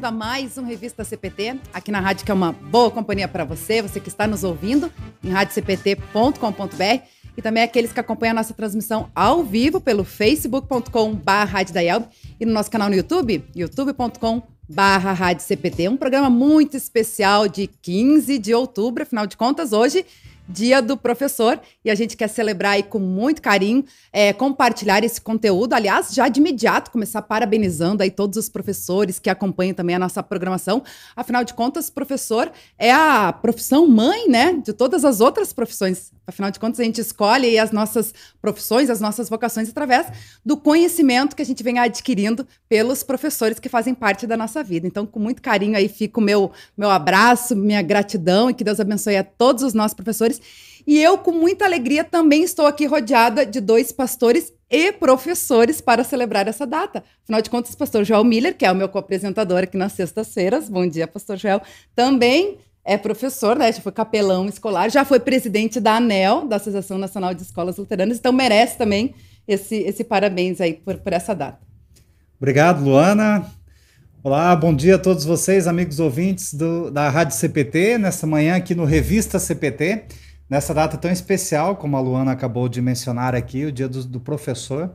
bem-vindo a mais um Revista CPT, aqui na rádio que é uma boa companhia para você, você que está nos ouvindo em radiocpt.com.br e também aqueles que acompanham a nossa transmissão ao vivo pelo facebook.com.br e no nosso canal no YouTube, youtube.com.br um programa muito especial de 15 de outubro, afinal de contas, hoje Dia do Professor, e a gente quer celebrar aí com muito carinho, é, compartilhar esse conteúdo. Aliás, já de imediato, começar parabenizando aí todos os professores que acompanham também a nossa programação. Afinal de contas, professor é a profissão mãe, né, de todas as outras profissões. Afinal de contas, a gente escolhe as nossas profissões, as nossas vocações através do conhecimento que a gente vem adquirindo pelos professores que fazem parte da nossa vida. Então, com muito carinho aí fica o meu, meu abraço, minha gratidão e que Deus abençoe a todos os nossos professores. E eu, com muita alegria, também estou aqui rodeada de dois pastores e professores para celebrar essa data. Afinal de contas, pastor Joel Miller, que é o meu co-apresentador aqui nas sextas-feiras. Bom dia, pastor Joel. Também é professor, né? Já foi capelão escolar, já foi presidente da ANEL, da Associação Nacional de Escolas Luteranas, então merece também esse, esse parabéns aí por, por essa data. Obrigado, Luana. Olá, bom dia a todos vocês, amigos ouvintes do, da Rádio CPT, nessa manhã aqui no Revista CPT, nessa data tão especial, como a Luana acabou de mencionar aqui, o Dia do, do Professor.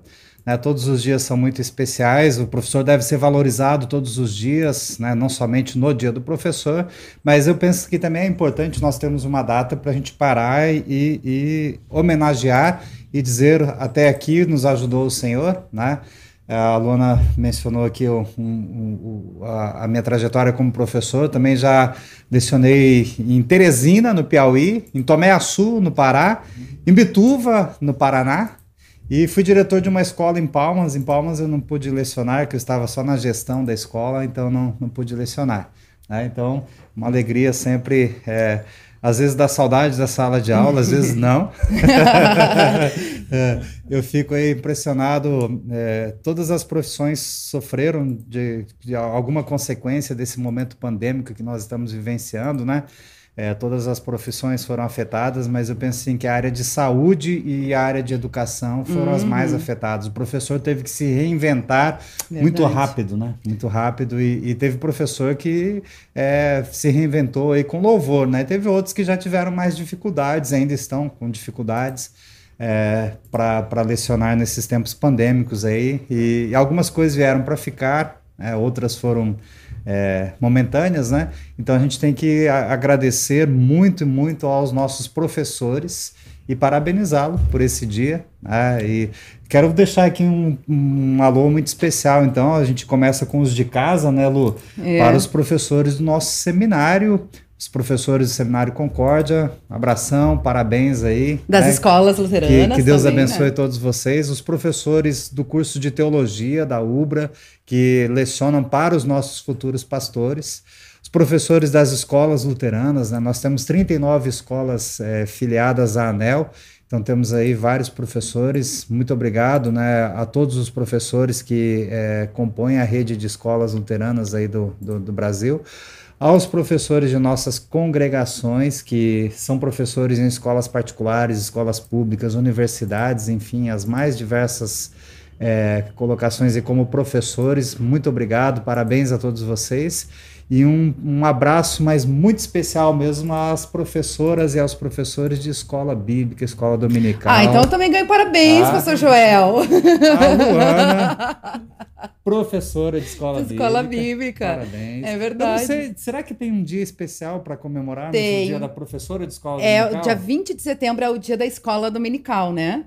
Né, todos os dias são muito especiais, o professor deve ser valorizado todos os dias, né, não somente no dia do professor, mas eu penso que também é importante nós termos uma data para a gente parar e, e, homenagear e dizer até aqui nos ajudou o Senhor, né? A Luana mencionou aqui um, a, a, minha trajetória como professor. Também já lecionei em Teresina, no Piauí, em Tomé Açu, no Pará, em Bituva, no Paraná, e fui diretor de uma escola em Palmas. Em Palmas eu não pude lecionar, porque eu estava só na gestão da escola, então não, não pude lecionar. Né? Então, uma alegria sempre. É, às vezes dá saudade da sala de aula, às vezes não. é, eu fico aí impressionado. É, todas as profissões sofreram de, de alguma consequência desse momento pandêmico que nós estamos vivenciando, né? É, todas as profissões foram afetadas, mas eu penso assim que a área de saúde e a área de educação foram uhum. as mais uhum. afetadas. O professor teve que se reinventar Verdade. muito rápido, né? Muito rápido. E, e teve professor que é, se reinventou aí com louvor, né? Teve outros que já tiveram mais dificuldades, ainda estão com dificuldades. É, para lecionar nesses tempos pandêmicos aí e, e algumas coisas vieram para ficar, né? outras foram é, momentâneas, né? Então a gente tem que agradecer muito, muito aos nossos professores e parabenizá-lo por esse dia. Né? E quero deixar aqui um, um, alô muito especial. Então a gente começa com os de casa, né, Lu? É. Para os professores do nosso seminário os professores do Seminário Concórdia, abração, parabéns aí. Das né? escolas luteranas. Que, que Deus também, abençoe né? todos vocês. Os professores do curso de teologia da UBRA, que lecionam para os nossos futuros pastores. Os professores das escolas luteranas, né? nós temos 39 escolas é, filiadas à ANEL, então temos aí vários professores. Muito obrigado né, a todos os professores que é, compõem a rede de escolas luteranas aí do, do, do Brasil aos professores de nossas congregações, que são professores em escolas particulares, escolas públicas, universidades, enfim, as mais diversas é, colocações e como professores. Muito obrigado, parabéns a todos vocês. E um, um abraço, mas muito especial mesmo às professoras e aos professores de escola bíblica, escola dominical. Ah, então eu também ganho parabéns, ah, pastor Joel. A Luana, professora de escola, de escola bíblica. Parabéns. É verdade. Sei, será que tem um dia especial para comemorar tem. o dia da professora de escola é, dominical? É, dia 20 de setembro é o dia da escola dominical, né?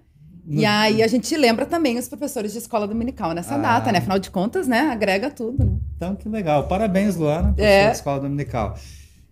E aí a gente lembra também os professores de escola dominical nessa ah. data, né? Afinal de contas, né? Agrega tudo, né? Então, que legal. Parabéns, Luana, professora é. de escola dominical.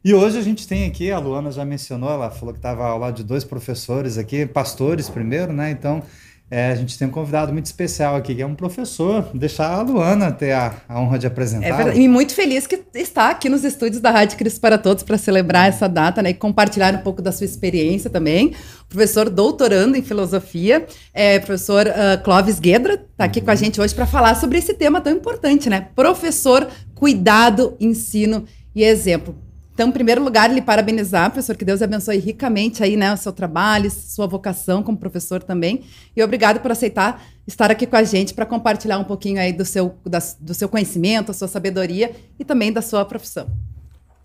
E hoje a gente tem aqui, a Luana já mencionou, ela falou que estava ao lado de dois professores aqui, pastores primeiro, né? Então, é, a gente tem um convidado muito especial aqui, que é um professor. Deixar a Luana ter a, a honra de apresentar. É e muito feliz que está aqui nos estúdios da Rádio Cristo para Todos para celebrar essa data né, e compartilhar um pouco da sua experiência também. Professor doutorando em filosofia, é, professor uh, Clóvis Guedra, está aqui uhum. com a gente hoje para falar sobre esse tema tão importante, né? Professor, cuidado, ensino e exemplo. Então, em primeiro lugar, lhe parabenizar, professor, que Deus abençoe ricamente aí, né, o seu trabalho, sua vocação como professor também. E obrigado por aceitar estar aqui com a gente para compartilhar um pouquinho aí do seu, da, do seu conhecimento, a sua sabedoria e também da sua profissão.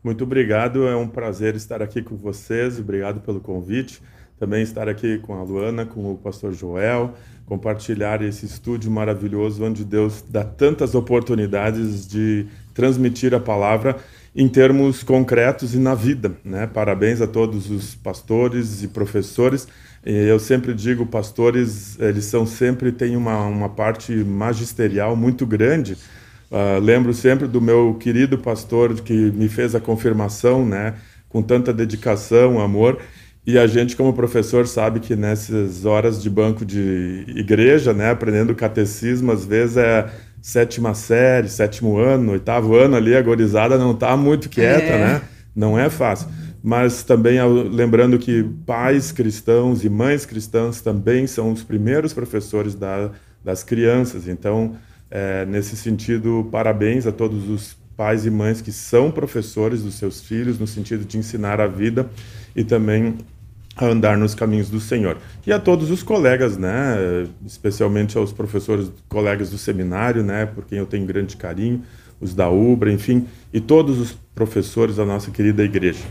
Muito obrigado, é um prazer estar aqui com vocês, obrigado pelo convite. Também estar aqui com a Luana, com o pastor Joel, compartilhar esse estúdio maravilhoso onde Deus dá tantas oportunidades de transmitir a palavra em termos concretos e na vida. Né? Parabéns a todos os pastores e professores. Eu sempre digo, pastores, eles são sempre têm uma, uma parte magisterial muito grande. Uh, lembro sempre do meu querido pastor que me fez a confirmação, né, com tanta dedicação, amor. E a gente, como professor, sabe que nessas horas de banco de igreja, né, aprendendo catecismo, às vezes é sétima série, sétimo ano, oitavo ano ali, a gorizada não está muito quieta, é. né? Não é fácil. Mas também lembrando que pais cristãos e mães cristãs também são os primeiros professores da, das crianças. Então, é, nesse sentido, parabéns a todos os pais e mães que são professores dos seus filhos, no sentido de ensinar a vida e também a andar nos caminhos do Senhor. E a todos os colegas, né, especialmente aos professores, colegas do seminário, né, por quem eu tenho grande carinho, os da UBRA, enfim, e todos os professores da nossa querida igreja.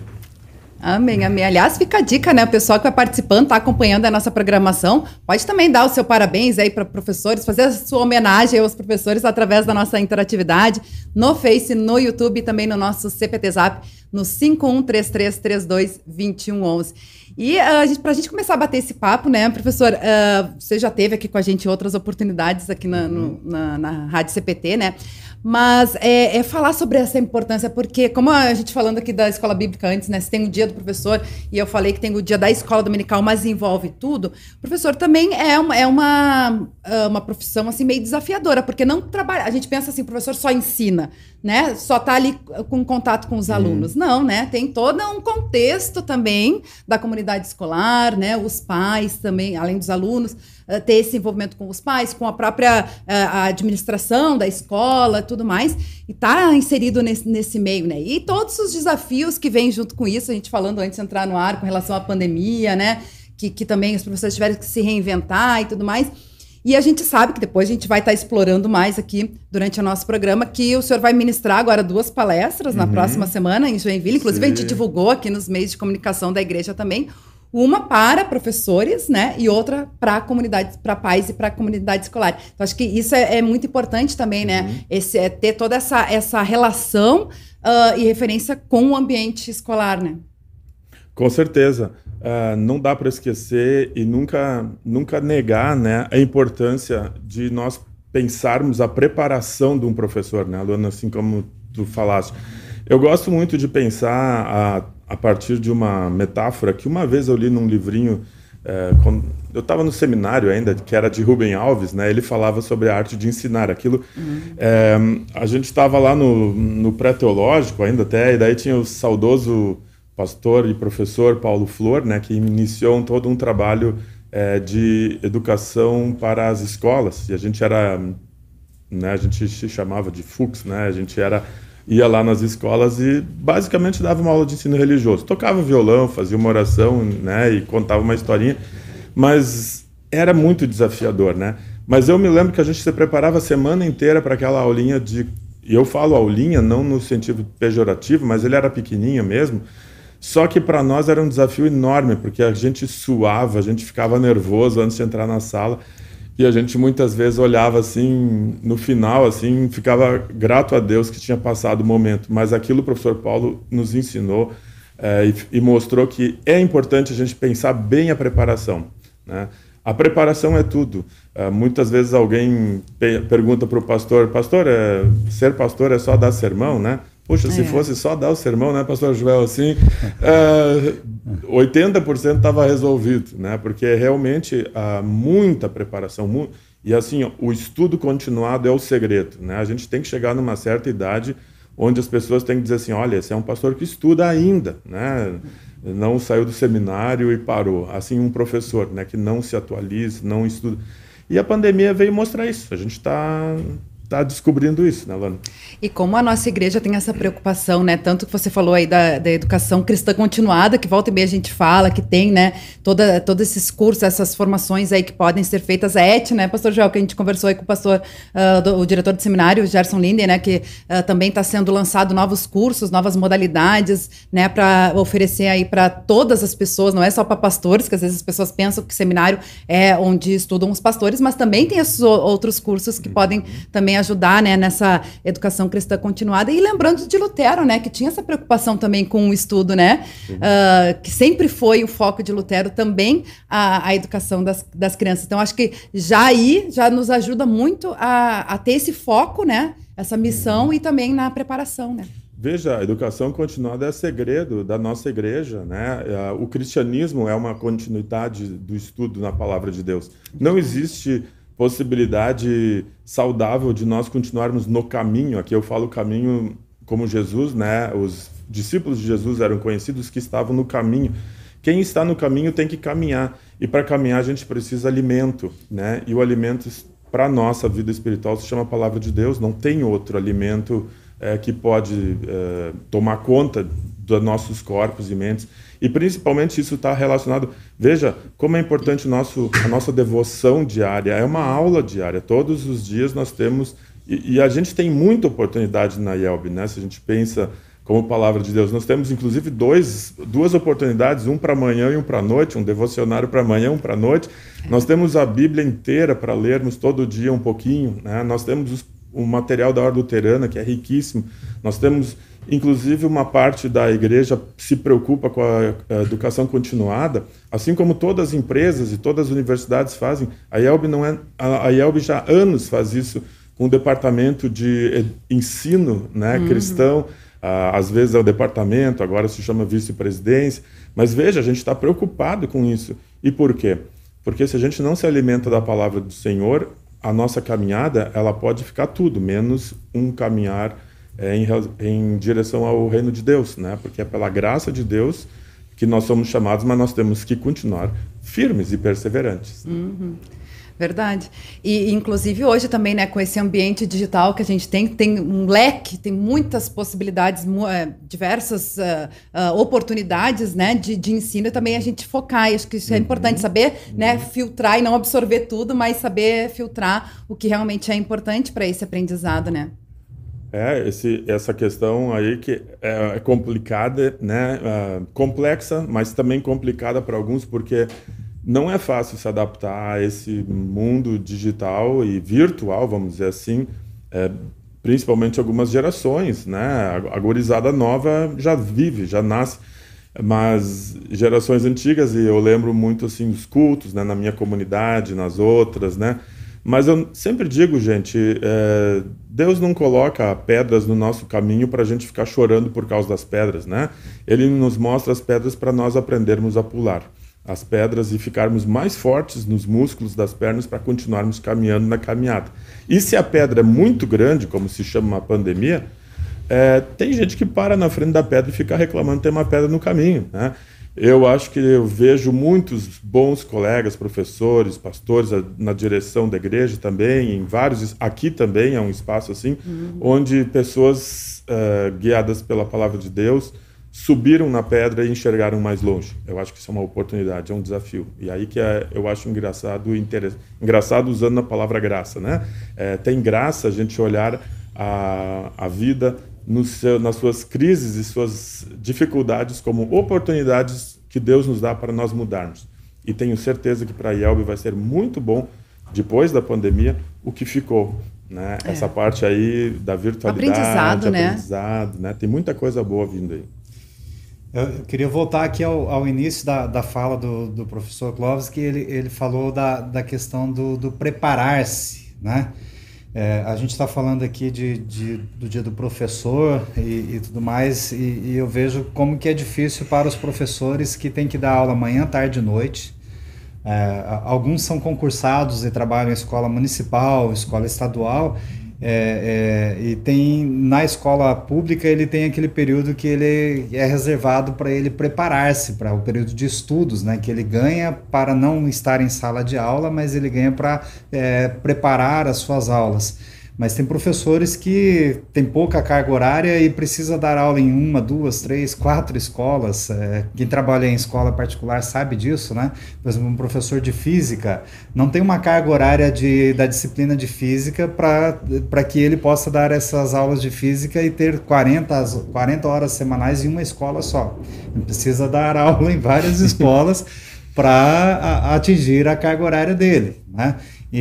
Amém, amém. Aliás, fica a dica, né? O pessoal que vai participando, está acompanhando a nossa programação, pode também dar o seu parabéns aí para professores, fazer a sua homenagem aos professores através da nossa interatividade no Face, no YouTube e também no nosso CPT Zap, no 5133322111. E uh, para a gente começar a bater esse papo, né, professor, uh, você já teve aqui com a gente outras oportunidades aqui na, no, na, na Rádio CPT, né? Mas é, é, falar sobre essa importância, porque, como a gente falando aqui da escola bíblica antes, né? Você tem o dia do professor, e eu falei que tem o dia da escola dominical, mas envolve tudo. O professor também é uma, é uma, ah, uma profissão assim meio desafiadora, porque não trabalha. A gente pensa assim, o professor só ensina, né? Só está ali com contato com os uhum. alunos. Não, né? Tem todo um contexto também da comunidade escolar, né? Os pais também, além dos alunos eh, ter esse envolvimento com os pais, com a própria uh, a administração da escola, tudo mais, e tá inserido nesse, nesse meio, né? E todos os desafios que vêm junto com isso, a gente falando antes de entrar no ar com relação à pandemia, né? Que, que também os professores tiveram que se reinventar e tudo mais. E a gente sabe que depois a gente vai estar tá explorando mais aqui durante o nosso programa, que o senhor vai ministrar agora duas palestras uhum. na próxima semana em Joinville. Inclusive, Sim. a gente divulgou aqui nos meios de comunicação da igreja também uma para professores, né, e outra para comunidades, para pais e para comunidade escolar. Então acho que isso é, é muito importante também, né, uhum. esse é ter toda essa essa relação uh, e referência com o ambiente escolar, né? Com certeza, uh, não dá para esquecer e nunca nunca negar, né, a importância de nós pensarmos a preparação de um professor, né, Luana, assim como tu falaste. Eu gosto muito de pensar a a partir de uma metáfora que uma vez eu li num livrinho, é, quando, eu estava no seminário ainda, que era de Rubem Alves, né? Ele falava sobre a arte de ensinar aquilo. Uhum. É, a gente estava lá no, no pré-teológico ainda até, e daí tinha o saudoso pastor e professor Paulo Flor, né? Que iniciou todo um trabalho é, de educação para as escolas. E a gente era, né? A gente se chamava de FUX, né? A gente era ia lá nas escolas e basicamente dava uma aula de ensino religioso. Tocava violão, fazia uma oração, né, e contava uma historinha, mas era muito desafiador, né? Mas eu me lembro que a gente se preparava a semana inteira para aquela aulinha de e eu falo aulinha não no sentido pejorativo, mas ele era pequenininho mesmo. Só que para nós era um desafio enorme, porque a gente suava, a gente ficava nervoso antes de entrar na sala. E a gente muitas vezes olhava assim, no final, assim, ficava grato a Deus que tinha passado o momento. Mas aquilo o professor Paulo nos ensinou é, e, e, mostrou que é importante a gente pensar bem a preparação. Né? A preparação é tudo. É, muitas vezes alguém pergunta para o pastor, pastor, é, ser pastor é só dar sermão, né? Puxa, é. se fosse só dar o sermão, né, pastor Joel, assim, é, 80% estava resolvido, né? Porque realmente há muita preparação, mu e assim, ó, o estudo continuado é o segredo, né? A gente tem que chegar numa certa idade onde as pessoas têm que dizer assim, olha, esse é um pastor que estuda ainda, né? Não saiu do seminário e parou. Assim, um professor, né, que não se atualiza, não estuda. E a pandemia veio mostrar isso. A gente está está descobrindo isso, né, Lana? E como a nossa igreja tem essa preocupação, né? Tanto que você falou aí da, da educação cristã continuada, que volta e meia a gente fala, que tem, né? Toda, todos esses cursos, essas formações aí que podem ser feitas. A ET, né, pastor Joel, que a gente conversou aí com o pastor, uh, do, o diretor do seminário, Gerson Linden, né? Que uh, também está sendo lançado novos cursos, novas modalidades, né? Para oferecer aí para todas as pessoas, não é só para pastores, que às vezes as pessoas pensam que seminário é onde estudam os pastores, mas também tem esses outros cursos que podem também ajudar, né? Nessa educação cristã continuada. E lembrando de Lutero, né, que tinha essa preocupação também com o estudo, né, uh, que sempre foi o foco de Lutero também a, a educação das, das crianças. Então, acho que já aí já nos ajuda muito a, a ter esse foco, né, essa missão e também na preparação, né. Veja, a educação continuada é segredo da nossa igreja, né? É, o cristianismo é uma continuidade do estudo na palavra de Deus. Não existe possibilidade saudável de nós continuarmos no caminho. Aqui eu falo caminho como Jesus, né? Os discípulos de Jesus eram conhecidos que estavam no caminho. Quem está no caminho tem que caminhar. E para caminhar a gente precisa alimento, né? E o alimento para nossa vida espiritual se chama a palavra de Deus. Não tem outro alimento é, que pode é, tomar conta dos nossos corpos e mentes. E principalmente isso está relacionado. Veja como é importante nosso, a nossa devoção diária. É uma aula diária. Todos os dias nós temos. E, e a gente tem muita oportunidade na IELB, né? Se a gente pensa como palavra de Deus. Nós temos, inclusive, dois, duas oportunidades, um para amanhã e um para noite, um devocionário para amanhã, um para noite. Nós temos a Bíblia inteira para lermos todo dia um pouquinho. Né? Nós temos os, o material da Ordem Luterana, que é riquíssimo. Nós temos Inclusive, uma parte da igreja se preocupa com a educação continuada, assim como todas as empresas e todas as universidades fazem. A IELB, não é, a IELB já há anos faz isso com o departamento de ensino né, uhum. cristão. às vezes é o departamento, agora se chama vice-presidência. Mas veja, a gente está preocupado com isso. E por quê? Porque se a gente não se alimenta da palavra do Senhor, a nossa caminhada ela pode ficar tudo, menos um caminhar é, em, em direção ao reino de Deus, né? Porque é pela graça de Deus que nós somos chamados, mas nós temos que continuar firmes e perseverantes. Uhum. Verdade. E, inclusive, hoje também, né, com esse ambiente digital que a gente tem, tem um leque, tem muitas possibilidades, é, diversas uh, uh, oportunidades, né, de, de ensino e também a gente focar. E acho que isso é uhum. importante saber, né, uhum. filtrar e não absorver tudo, mas saber filtrar o que realmente é importante para esse aprendizado, né? É, esse, essa questão aí que é, é complicada, né? Uh, complexa, mas também complicada para alguns, porque não é fácil se adaptar a esse mundo digital e virtual, vamos dizer assim, é, principalmente algumas gerações, né? A gurizada nova já vive, já nasce, mas gerações antigas, e eu lembro muito, assim, os cultos, né? Na minha comunidade, nas outras, né? Mas eu sempre digo, gente, é, Deus não coloca pedras no nosso caminho para a gente ficar chorando por causa das pedras, né? Ele nos mostra as pedras para nós aprendermos a pular as pedras e ficarmos mais fortes nos músculos das pernas para continuarmos caminhando na caminhada. E se a pedra é muito grande, como se chama uma pandemia, é, tem gente que para na frente da pedra e fica reclamando que tem uma pedra no caminho, né? Eu acho que eu vejo muitos bons colegas, professores, pastores na direção da igreja também, em vários. Aqui também é um espaço assim, uhum. onde pessoas uh, guiadas pela palavra de Deus subiram na pedra e enxergaram mais longe. Eu acho que isso é uma oportunidade, é um desafio. E aí que é, eu acho engraçado, engraçado usando a palavra graça, né? É, tem graça a gente olhar a, a vida seu, nas suas crises e suas dificuldades como oportunidades que Deus nos dá para nós mudarmos. E tenho certeza que para a IELB vai ser muito bom, depois da pandemia, o que ficou. Né? É. Essa parte aí da virtualidade, aprendizado, né? aprendizado né? Tem muita coisa boa vindo aí. Eu queria voltar aqui ao, ao início da, da fala do, do professor Clóvis, que ele, ele falou da, da questão do, do preparar-se, né? É, a gente está falando aqui de, de, do dia do professor e, e tudo mais, e, e, eu vejo como que é difícil para os professores que têm que dar aula manhã, tarde e noite. É, alguns são concursados e trabalham em escola municipal, escola estadual, é, é, e tem na escola pública ele tem aquele período que ele é reservado para ele preparar-se para o período de estudos, né? Que ele ganha para não estar em sala de aula, mas ele ganha para é, preparar as suas aulas. Mas tem professores que têm pouca carga horária e precisa dar aula em uma, duas, três, quatro escolas. É, quem trabalha em escola particular sabe disso, né? Por exemplo, um professor de física não tem uma carga horária de, da disciplina de física para que ele possa dar essas aulas de física e ter 40, 40 horas semanais em uma escola só. Ele precisa dar aula em várias escolas para atingir a carga horária dele, né? E,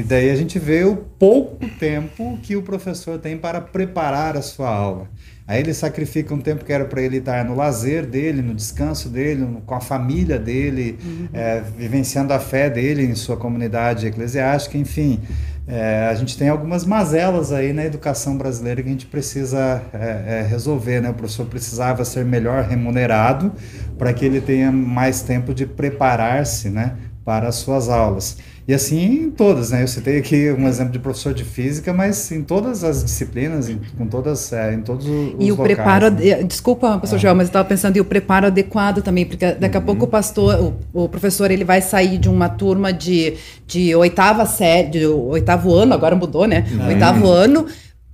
e, daí a gente vê o pouco tempo que o professor tem para preparar a sua aula. Aí ele sacrifica um tempo que era para ele estar no lazer dele, no descanso dele, com a família dele, uhum. é, vivenciando a fé dele em sua comunidade eclesiástica, enfim. É, a gente tem algumas mazelas aí na educação brasileira que a gente precisa é, é resolver. Né? O professor precisava ser melhor remunerado para que ele tenha mais tempo de preparar-se né, para as suas aulas. E assim em todas, né? Eu citei aqui um exemplo de professor de física, mas em todas as disciplinas, em, com todas, é, em todos os E o locais, preparo, né? desculpa, professor é. João, mas eu estava pensando em o preparo adequado também, porque daqui a uhum. pouco o pastor, o, o, professor, ele vai sair de uma turma de, de oitava série, de oitavo ano, agora mudou, né? Uhum. Oitavo ano,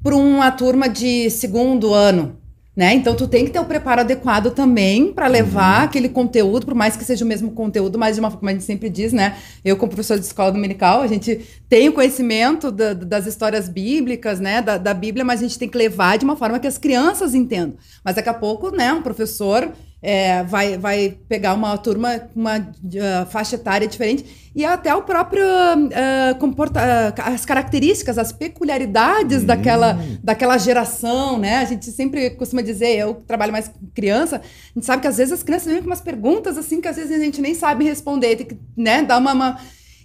para uma turma de segundo ano. Né? Então tu tem que ter o preparo adequado também para levar uhum. aquele conteúdo, por mais que seja o mesmo conteúdo, mas de uma forma como a gente sempre diz, né? Eu como professor de escola dominical, a gente tem o conhecimento da, das histórias bíblicas, né, da, da Bíblia, mas a gente tem que levar de uma forma que as crianças entendam. Mas daqui a pouco, né, um professor é, vai, vai pegar uma turma com uma uh, faixa etária diferente e até o próprio uh, comporta uh, as características, as peculiaridades uhum. daquela, daquela geração, né? A gente sempre costuma dizer, eu trabalho mais com criança, a gente sabe que às vezes as crianças vêm com umas perguntas assim que às vezes a gente nem sabe responder, tem que né, dar uma, uma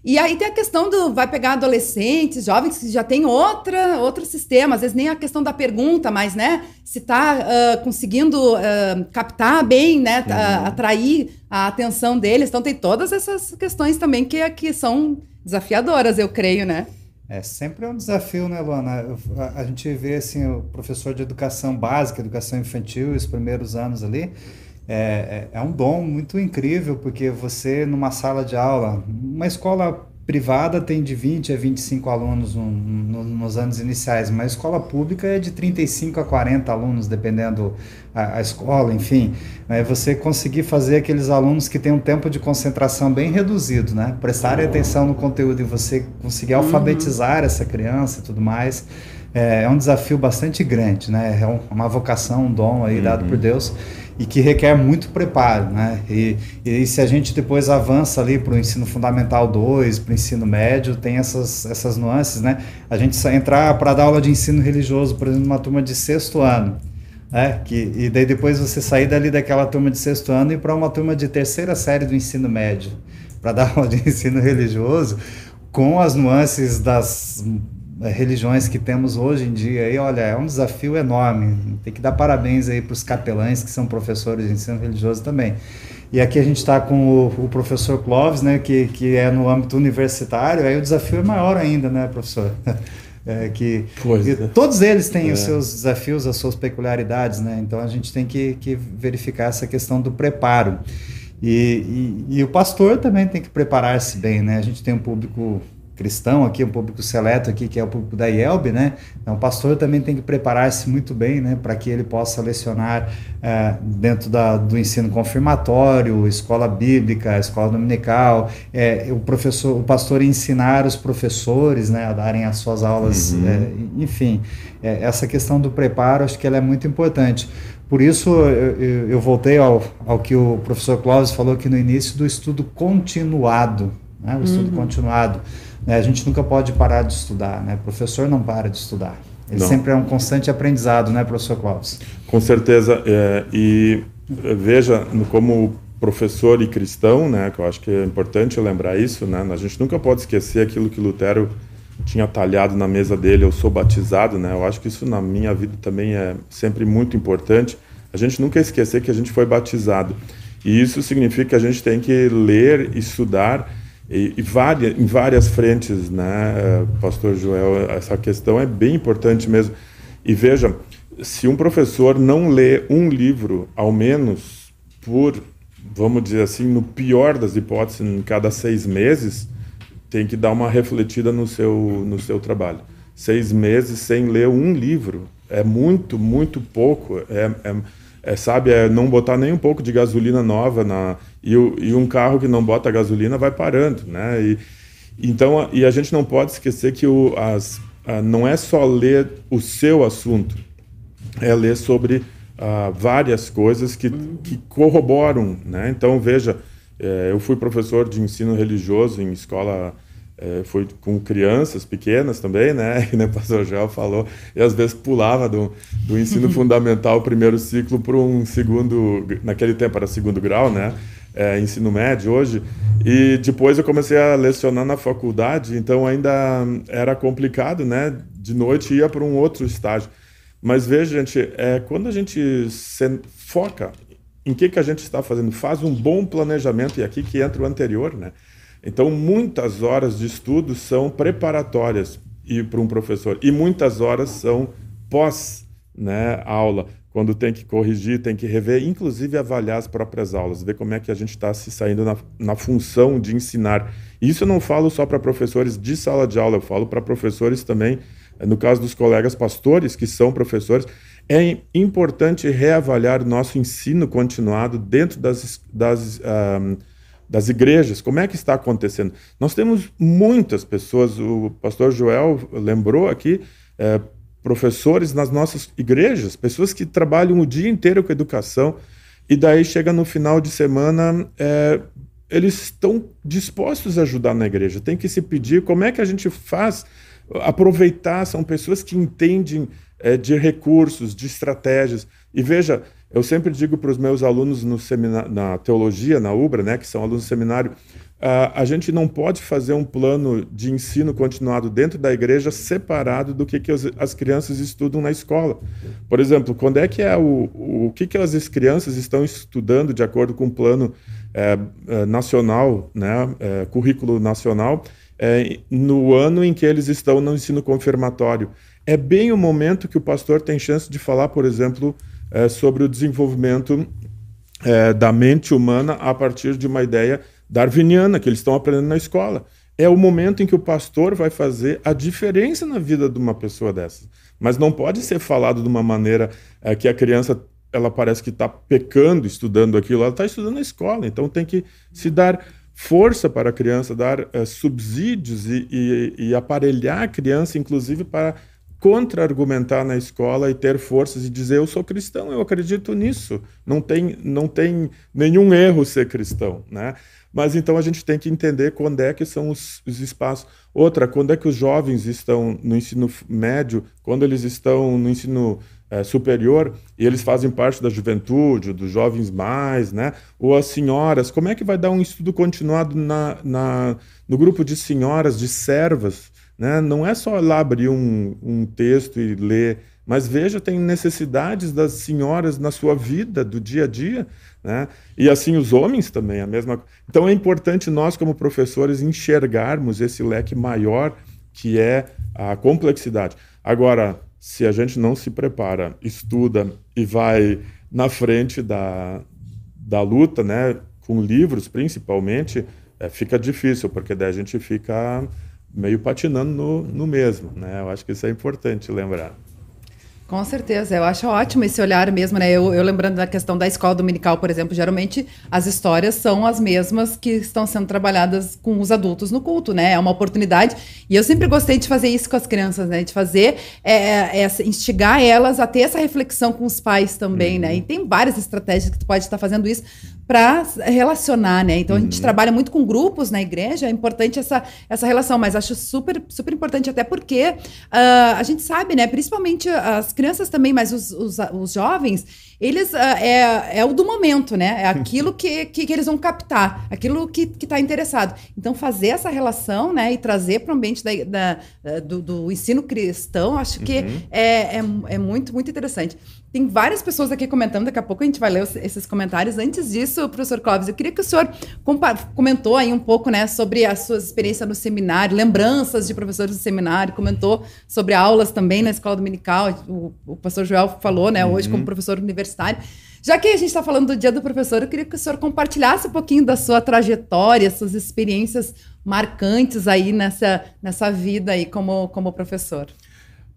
e aí tem a questão do vai pegar adolescentes, jovens que já tem outra, outro sistema, às vezes nem a questão da pergunta, mas né, se está uh, conseguindo uh, captar bem, né, uhum. atrair a atenção deles. Então tem todas essas questões também que, que são desafiadoras, eu creio, né? É sempre um desafio, né, Luana? A, a gente vê assim, o professor de educação básica, educação infantil, os primeiros anos ali, é, é, é, um dom muito incrível, porque você, numa sala de aula, uma escola privada tem de 20 a 25 alunos no, no, nos anos iniciais, mas a escola pública é de 35 a 40 alunos, dependendo a, a escola, enfim. É você conseguir fazer aqueles alunos que têm um tempo de concentração bem reduzido, né? Prestarem atenção no conteúdo e você conseguir uhum. alfabetizar uhum. essa criança e tudo mais. É, é, um desafio bastante grande, né? É uma vocação, um dom aí uhum. dado por Deus e que requer muito preparo, né? E, e se a gente depois avança ali para o ensino fundamental 2, para o ensino médio, tem essas, essas nuances, né? A gente entrar para dar aula de ensino religioso, por exemplo, numa turma de sexto ano, né? Que, e daí depois você sair dali daquela turma de sexto ano e para uma turma de terceira série do ensino médio, para dar aula de ensino religioso, com as nuances das religiões que temos hoje em dia, aí, olha, é um desafio enorme. Tem que dar parabéns aí para os capelães que são professores de ensino religioso também. E aqui a gente está com o, o, professor Clóvis, né, que, que é no âmbito universitário, aí o desafio é maior ainda, né, professor? É, que, que é. todos eles têm é. os seus desafios, as suas peculiaridades, né? Então a gente tem que, que verificar essa questão do preparo. E, e, e o pastor também tem que preparar-se bem, né? A gente tem um público cristão aqui, um público seleto aqui, que é o público da IELB, né? Então, o pastor também tem que preparar-se muito bem, né, para que ele possa lecionar é, dentro da, do ensino confirmatório, escola bíblica, escola dominical, é, o professor, o pastor ensinar os professores, né, a darem as suas aulas, uhum. é, enfim, é, essa questão do preparo, acho que ela é muito importante. Por isso, eu, eu voltei ao, ao que o professor Clóvis falou aqui no início do estudo continuado, né, o estudo uhum. continuado. Né? A gente nunca pode parar de estudar, né? O professor não para de estudar. Ele não. sempre é um constante aprendizado, né, professor Clóvis? Com certeza. É, e veja, como professor e cristão, né, que eu acho que é importante lembrar isso, né? A gente nunca pode esquecer aquilo que Lutero tinha talhado na mesa dele, eu sou batizado, né? Eu acho que isso na minha vida também é sempre muito importante. A gente nunca esquecer que a gente foi batizado. E isso significa que a gente tem que ler, estudar e, e várias, em várias frentes, né, Pastor Joel, essa questão é bem importante mesmo. E veja, se um professor não lê um livro, ao menos por, vamos dizer assim, no pior das hipóteses, em cada seis meses, tem que dar uma refletida no seu, no seu trabalho. seis meses sem ler um livro. É muito, muito pouco. É, é, é sabe, é não botar nem um pouco de gasolina nova na e, o, e um carro que não bota gasolina vai parando, né? E, então, e a gente não pode esquecer que o, as, a, não é só ler o seu assunto, é ler sobre uh, várias coisas que, que corroboram, né? Então, veja, é, eu fui professor de ensino religioso em escola é, foi com crianças pequenas também, né? E né, o pastor Joel falou, e às vezes pulava do, do ensino fundamental, primeiro ciclo, para um segundo, naquele tempo era segundo grau, né? É, ensino médio hoje. E depois eu comecei a lecionar na faculdade, então ainda era complicado, né? De noite ia para um outro estágio. Mas veja, gente, é, quando a gente foca em que, que a gente está fazendo, faz um bom planejamento, e aqui que entra o anterior, né? Então, muitas horas de estudo são preparatórias para um professor e muitas horas são pós né, aula, quando tem que corrigir, tem que rever, inclusive avaliar as próprias aulas, ver como é que a gente está se saindo na, na função de ensinar. Isso eu não falo só para professores de sala de aula, eu falo para professores também, no caso dos colegas pastores, que são professores, é importante reavaliar o nosso ensino continuado dentro das, das uh, das igrejas, como é que está acontecendo? Nós temos muitas pessoas, o pastor Joel lembrou aqui, é, professores nas nossas igrejas, pessoas que trabalham o dia inteiro com educação, e daí chega no final de semana, é, eles estão dispostos a ajudar na igreja. Tem que se pedir como é que a gente faz aproveitar, são pessoas que entendem é, de recursos, de estratégias. E veja, eu sempre digo para os meus alunos no na teologia, na UBRA, né, que são alunos do seminário, a gente não pode fazer um plano de ensino continuado dentro da igreja separado do que, que as, as crianças estudam na escola. Por exemplo, quando é que é o, o, que, que as crianças estão estudando de acordo com o plano é, é, nacional, né, é, currículo nacional, no ano em que eles estão no ensino confirmatório. É bem o momento que o pastor tem chance de falar, por exemplo, é, sobre o desenvolvimento é, da mente humana a partir de uma ideia darwiniana que eles estão aprendendo na escola. É o momento em que o pastor vai fazer a diferença na vida de uma pessoa dessas. Mas não pode ser falado de uma maneira é, que a criança ela parece que está pecando estudando aquilo, ela está estudando na escola, então tem que se dar força para a criança, dar é, subsídios e, e, e aparelhar a criança, inclusive, para contra-argumentar na escola e ter forças e dizer eu sou cristão, eu acredito nisso. Não tem, não tem nenhum erro ser cristão, né? Mas então a gente tem que entender quando é que são os, os espaços. Outra, quando é que os jovens estão no ensino médio, quando eles estão no ensino é, superior e eles fazem parte da juventude, dos jovens mais, né? Ou as senhoras, como é que vai dar um estudo continuado na, na, no grupo de senhoras, de servas, né? Não é só lá abrir um, um texto e ler, mas veja, tem necessidades das senhoras na sua vida, do dia a dia. Né? E assim os homens também, a mesma Então é importante nós, como professores, enxergarmos esse leque maior que é a complexidade. Agora, se a gente não se prepara, estuda e vai na frente da, da luta, né, com livros principalmente, é, fica difícil, porque daí a gente fica meio patinando no, no mesmo, né? Eu acho que isso é importante lembrar. Com certeza, eu acho ótimo esse olhar mesmo, né? Eu, eu, lembrando da questão da escola dominical, por exemplo, geralmente as histórias são as mesmas que estão sendo trabalhadas com os adultos no culto, né? É uma oportunidade. E eu sempre gostei de fazer isso com as crianças, né? De fazer, é, é, instigar elas a ter essa reflexão com os pais também, né? uhum. né? E tem várias estratégias que tu pode estar fazendo isso para relacionar, né? Então uhum. a gente uhum. trabalha muito com grupos na igreja, é importante essa, essa relação, mas acho super, super importante até porque uh, a gente sabe, né? Principalmente as crianças também, mas os, os, os jovens, eles uh, é, é o do momento, né? É aquilo que, que, que eles vão captar, aquilo que está interessado. Então, fazer essa relação, né? E trazer para o ambiente da, da do, do, ensino cristão, acho que uhum. é, é, é muito, muito interessante. Tem várias pessoas aqui comentando, daqui a pouco a gente vai ler os, esses comentários. Antes disso, professor Clóvis, eu queria que o senhor comentou aí um pouco né, sobre a sua experiência no seminário, lembranças de professores do seminário, comentou sobre aulas também na escola dominical. O, o pastor Joel falou, né, hoje, como uhum. professor universitário. Já que a gente está falando do dia do professor, eu queria que o senhor compartilhasse um pouquinho da sua trajetória, suas experiências marcantes aí nessa, nessa vida aí como, como professor.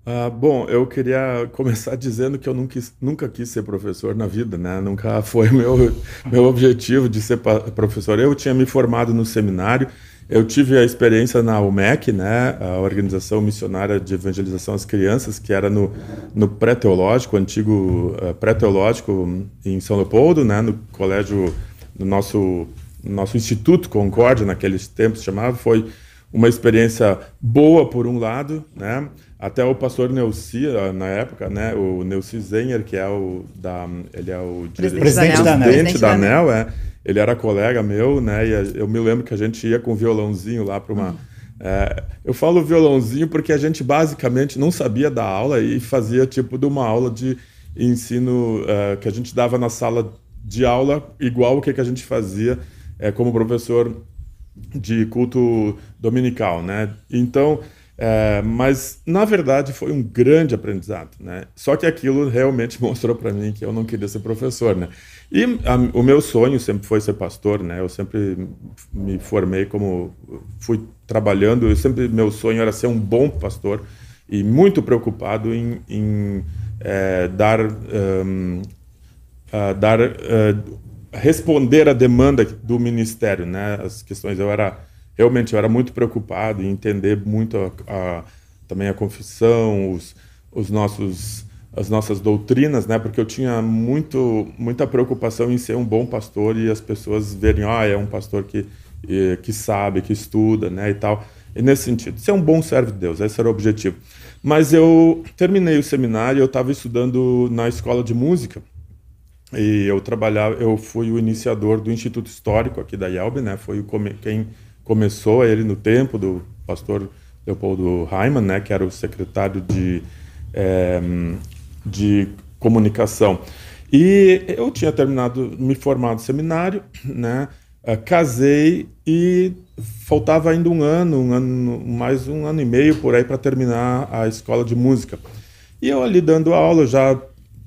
Uh, bom, eu queria começar dizendo que eu nunca, nunca quis ser professor na vida, né? Nunca foi meu, meu objetivo de ser professor. Eu tinha me formado no seminário, eu tive a experiência na UMEC, né? A Organização Missionária de Evangelização às Crianças, que era no, no pré-teológico, antigo uh, pré-teológico em São Leopoldo, né? No colégio, no nosso, no nosso Instituto Concórdia, naqueles tempos chamava, foi uma experiência boa por um lado, né? Até o pastor Neuci, na época, né, o Neuci Zenher, que é o da, ele é o presidente, presidente da ANEL, presidente da ANEL, é, ele era colega meu, né, e eu me lembro que a gente ia com um violãozinho lá para uma uhum. é, eu falo violãozinho porque a gente basicamente não sabia dar aula e fazia tipo de uma aula de ensino uh, que a gente dava na sala de aula, igual o que, que a gente fazia é, como professor de culto dominical, né? Então, é, mas, na verdade, foi um grande aprendizado. Né? Só que aquilo realmente mostrou para mim que eu não queria ser professor. Né? E a, o meu sonho sempre foi ser pastor. Né? Eu sempre me formei como. fui trabalhando. Eu sempre, meu sonho era ser um bom pastor e muito preocupado em, em é, dar. Um, dar uh, responder à demanda do ministério, né? As questões eu era realmente eu era muito preocupado em entender muito a, a, também a confissão, os, os nossos as nossas doutrinas, né? Porque eu tinha muito muita preocupação em ser um bom pastor e as pessoas verem, ah, é um pastor que que sabe, que estuda, né, e tal. E nesse sentido, ser um bom servo de Deus, esse era o objetivo. Mas eu terminei o seminário, eu estava estudando na escola de música e eu trabalhava, eu fui o iniciador do Instituto Histórico aqui da IELB, né? Foi o quem começou ele no tempo do pastor Leopoldo Reimann, né, que era o secretário de, é, de comunicação. E eu tinha terminado, me formado no seminário, né, uh, casei e faltava ainda um ano, um ano, mais um ano e meio por aí para terminar a escola de música. E eu ali dando aula, já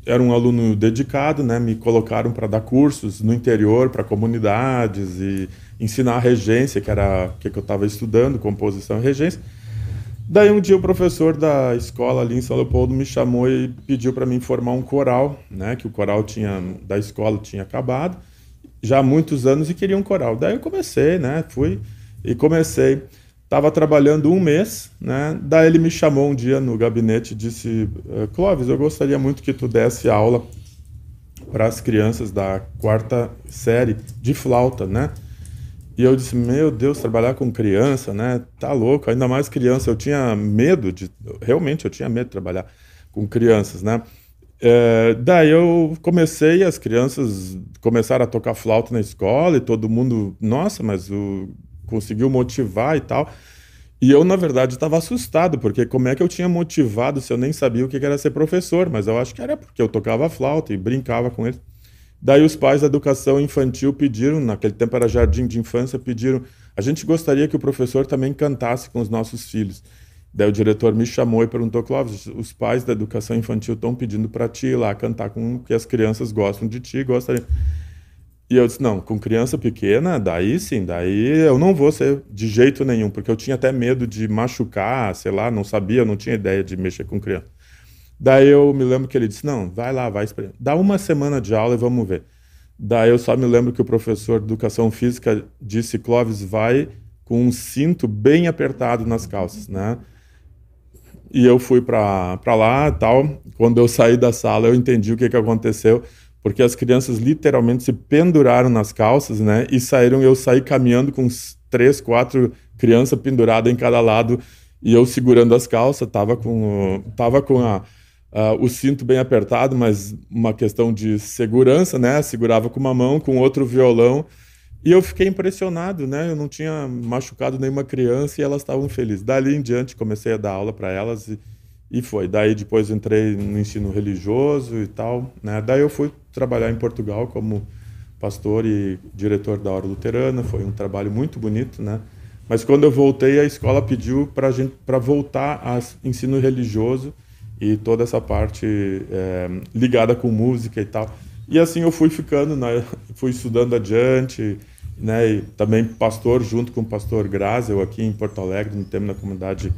era um aluno dedicado, né, me colocaram para dar cursos no interior para comunidades e ensinar regência, que era o que eu estava estudando, composição e regência. Daí um dia o professor da escola ali em São Leopoldo me chamou e pediu para mim formar um coral, né, que o coral tinha da escola tinha acabado já há muitos anos e queria um coral. Daí eu comecei, né, fui e comecei. Estava trabalhando um mês, né? Daí ele me chamou um dia no gabinete e disse: eh, Clóvis, eu gostaria muito que tu desse aula para as crianças da quarta série de flauta, né? E eu disse, meu Deus, trabalhar com criança, né? Tá louco, ainda mais criança. Eu tinha medo de. Realmente, eu tinha medo de trabalhar com crianças, né? É, daí eu comecei, as crianças começaram a tocar flauta na escola e todo mundo, nossa, mas o, conseguiu motivar e tal. E eu, na verdade, estava assustado, porque como é que eu tinha motivado se eu nem sabia o que era ser professor? Mas eu acho que era porque eu tocava flauta e brincava com eles. Daí os pais da educação infantil pediram, naquele tempo era jardim de infância, pediram, a gente gostaria que o professor também cantasse com os nossos filhos. Daí o diretor me chamou e perguntou, Clóvis, os pais da educação infantil estão pedindo para ti ir lá cantar com que as crianças gostam de ti, gostariam. E eu disse, não, com criança pequena, daí sim, daí eu não vou ser de jeito nenhum, porque eu tinha até medo de machucar, sei lá, não sabia, não tinha ideia de mexer com criança. Daí eu me lembro que ele disse: Não, vai lá, vai experimentar. Dá uma semana de aula e vamos ver. Daí eu só me lembro que o professor de educação física disse: Clóvis, vai com um cinto bem apertado nas calças, né? E eu fui para lá tal. Quando eu saí da sala, eu entendi o que, que aconteceu, porque as crianças literalmente se penduraram nas calças, né? E saíram, eu saí caminhando com três, quatro crianças penduradas em cada lado e eu segurando as calças, tava com, tava com a Uh, o cinto bem apertado, mas uma questão de segurança, né? Segurava com uma mão, com outro violão. E eu fiquei impressionado, né? Eu não tinha machucado nenhuma criança e elas estavam felizes. Dali em diante comecei a dar aula para elas e, e foi. Daí depois entrei no ensino religioso e tal, né? Daí eu fui trabalhar em Portugal como pastor e diretor da Hora Luterana. Foi um trabalho muito bonito, né? Mas quando eu voltei, a escola pediu para gente para voltar ao ensino religioso e toda essa parte é, ligada com música e tal. E assim eu fui ficando, né, fui estudando adiante, né, e também pastor junto com o pastor Grazel aqui em Porto Alegre, no tema da comunidade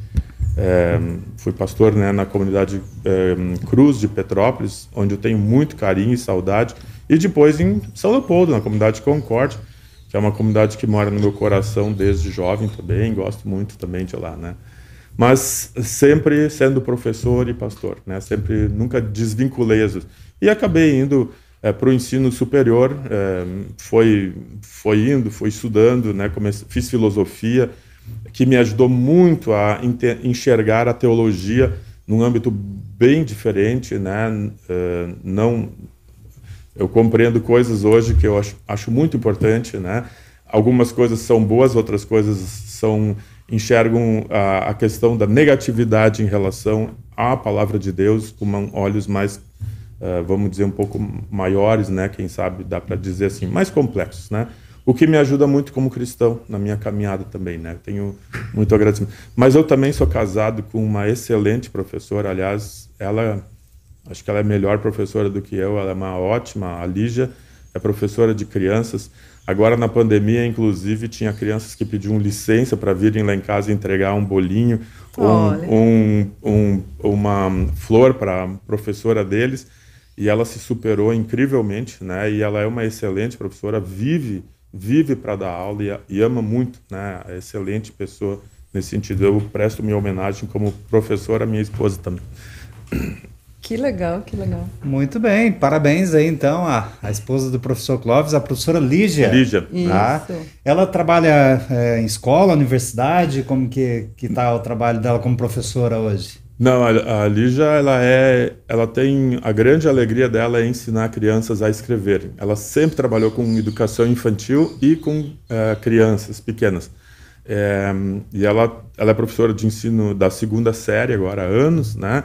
É, fui pastor né, na comunidade é, Cruz de Petrópolis, onde eu tenho muito carinho e saudade. E depois em São Leopoldo, na comunidade Concorde, que é uma comunidade que mora no meu coração desde jovem também. Gosto muito também de lá, né? Mas sempre sendo professor e pastor, né? Sempre nunca desvinculei as E acabei indo é, para o ensino superior, é, foi, foi indo, foi estudando, né? Comecei, fiz filosofia, que me ajudou muito a enxergar a teologia num âmbito bem diferente, né? É, não, eu compreendo coisas hoje que eu acho, acho muito importante, né? Algumas coisas são boas, outras coisas são enxergam a, a questão da negatividade em relação à palavra de Deus com olhos mais, uh, vamos dizer, um pouco maiores, né? Quem sabe dá para dizer assim, mais complexos, né? O que me ajuda muito como cristão na minha caminhada também, né? Tenho muito agradecimento. Mas eu também sou casado com uma excelente professora, aliás, ela acho que ela é melhor professora do que eu, ela é uma ótima, a Lígia é professora de crianças. Agora na pandemia, inclusive, tinha crianças que pediam licença para virem lá em casa entregar um bolinho, um, um, um, uma flor para a professora deles, e ela se superou incrivelmente, né? E ela é uma excelente professora, vive vive para dar aula e, e, ama muito, né? É excelente pessoa nesse sentido. Eu presto minha homenagem como professor à minha esposa também. Que legal, que legal. Muito bem, parabéns aí então à, à esposa do professor Clóvis, a professora Lígia. Lígia. Tá? Ela trabalha é, em escola, universidade, como que que tá o trabalho dela como professora hoje? Não, a, a Lígia, ela é, ela tem a grande alegria dela é ensinar crianças a escreverem. Ela sempre trabalhou com educação infantil e com é, crianças pequenas. É, e ela, ela é professora de ensino da segunda série agora há anos, né?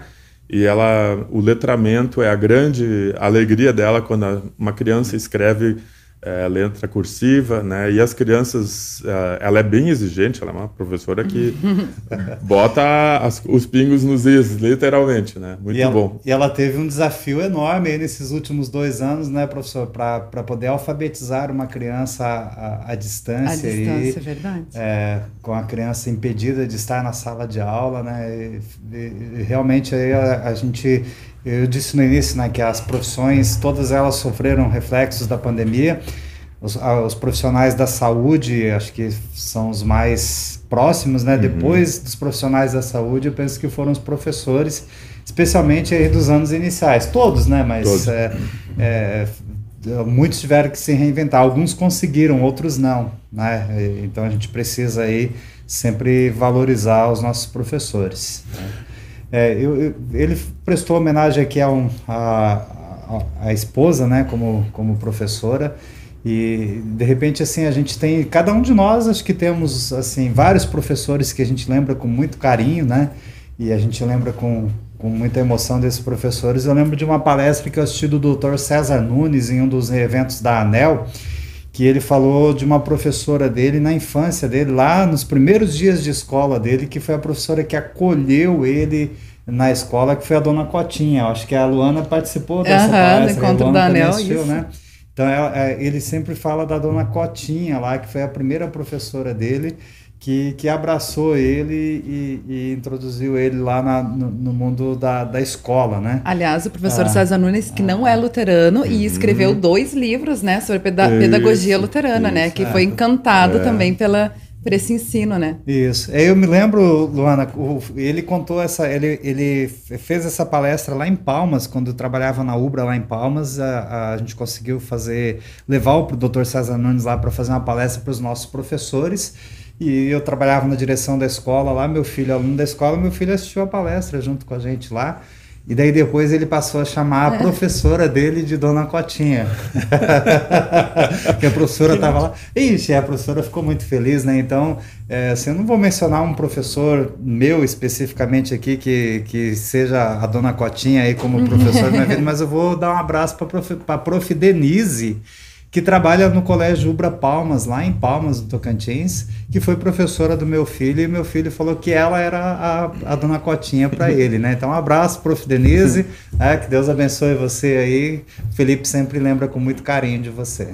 E ela, o letramento é a grande alegria dela quando uma criança escreve é, letra cursiva, né? E as crianças, é, ela é bem exigente, ela é uma professora que bota as, os pingos nos is, literalmente, né? Muito e ela, bom. E ela teve um desafio enorme aí nesses últimos dois anos, né, professor, para poder alfabetizar uma criança à, à distância. À distância, é verdade. É, com a criança impedida de estar na sala de aula, né? E, e, realmente aí a, a gente eu disse no início né, que as profissões, todas elas sofreram reflexos da pandemia. Os, os profissionais da saúde, acho que são os mais próximos, né? Uhum. Depois dos profissionais da saúde, eu penso que foram os professores, especialmente aí dos anos iniciais. Todos, né? Mas é, é, muitos tiveram que se reinventar. Alguns conseguiram, outros não, né? Então a gente precisa aí sempre valorizar os nossos professores. Né? É, eu, eu, ele prestou homenagem aqui a, um, a, a, a, esposa, né, como, como professora, e de repente assim a gente tem cada um de nós acho que temos assim vários professores que a gente lembra com muito carinho, né, e a gente lembra com, com muita emoção desses professores. Eu lembro de uma palestra que eu assisti do Dr. César Nunes em um dos eventos da ANEL que ele falou de uma professora dele na infância dele, lá nos primeiros dias de escola dele, que foi a professora que acolheu ele na escola, que foi a dona Cotinha. Eu acho que a Luana participou dessa uhum, palestra. No encontro da Anel, assistiu, isso. Né? Então é, ele sempre fala da dona Cotinha lá, que foi a primeira professora dele que, que abraçou ele e, e introduziu ele lá na, no, no, mundo da, da escola, né? Aliás, o professor ah, César Nunes, que ah, não é luterano e uhum. escreveu dois livros, né, sobre peda isso, pedagogia luterana, né, isso, né, que é. foi encantado é. também pela por esse ensino, né? Isso. Eu me lembro, Luana, ele contou essa, ele, ele fez essa palestra lá em Palmas, quando eu trabalhava na Ubra lá em Palmas, a, a gente conseguiu fazer, levar o Dr. César Nunes lá para fazer uma palestra para os nossos professores. E eu trabalhava na direção da escola lá, meu filho, aluno da escola, meu filho assistiu a palestra junto com a gente lá. E daí depois ele passou a chamar a é. professora dele de Dona Cotinha. que a professora estava lá. Ixi, a professora ficou muito feliz, né? Então, é, assim, eu não vou mencionar um professor meu especificamente aqui que, que seja a Dona Cotinha aí como professor da minha vida, mas eu vou dar um abraço para a prof, prof. Denise, que trabalha no Colégio Ubra Palmas, lá em Palmas, no Tocantins, que foi professora do meu filho, e meu filho falou que ela era a, a dona Cotinha para ele, né? Então, um abraço, prof. Denise, é, que Deus abençoe você aí. Felipe sempre lembra com muito carinho de você.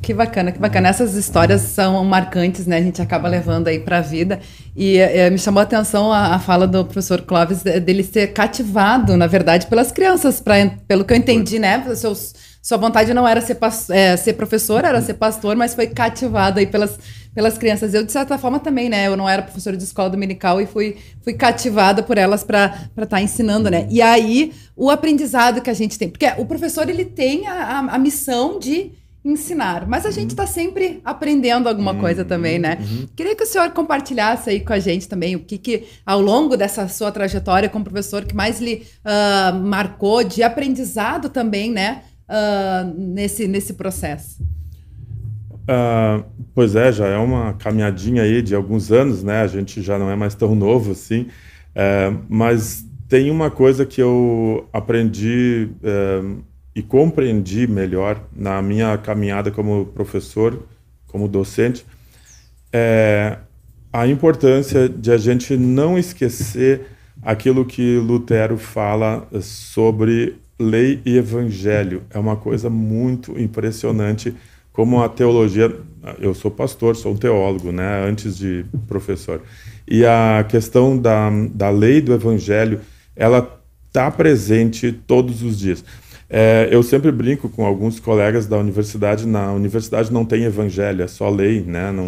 Que bacana, que bacana. Essas histórias são marcantes, né? A gente acaba levando aí para a vida. E é, me chamou a atenção a, a, fala do professor Clóvis dele ser cativado, na verdade, pelas crianças, pra, pelo que eu entendi, né? Seus, sua vontade não era ser, é, ser professor, era ser pastor, mas foi cativado aí pelas, pelas crianças. Eu, de certa forma, também, né? Eu não era professora de escola dominical e fui, fui cativada por elas para estar tá ensinando, né? E aí, o aprendizado que a gente tem. Porque o professor, ele tem a, a, a missão de ensinar. Mas a gente está sempre aprendendo alguma uhum, coisa também, né? Uhum. Queria que o senhor compartilhasse aí com a gente também o que, que ao longo dessa sua trajetória como professor, que mais lhe uh, marcou de aprendizado também, né? Uh, nesse, nesse processo. Uh, pois é, já é uma caminhadinha aí de alguns anos, né? A gente já não é mais tão novo assim, uh, mas tem uma coisa que eu aprendi uh, e compreendi melhor na minha caminhada como professor, como docente, é a importância de a gente não esquecer aquilo que Lutero fala sobre lei e evangelho. É uma coisa muito impressionante como a teologia. Eu sou pastor, sou teólogo, né, antes de professor. E a questão da, da lei do evangelho, ela está presente todos os dias. É, eu sempre brinco com alguns colegas da universidade. Na universidade não tem evangelho, é só lei, né? Não,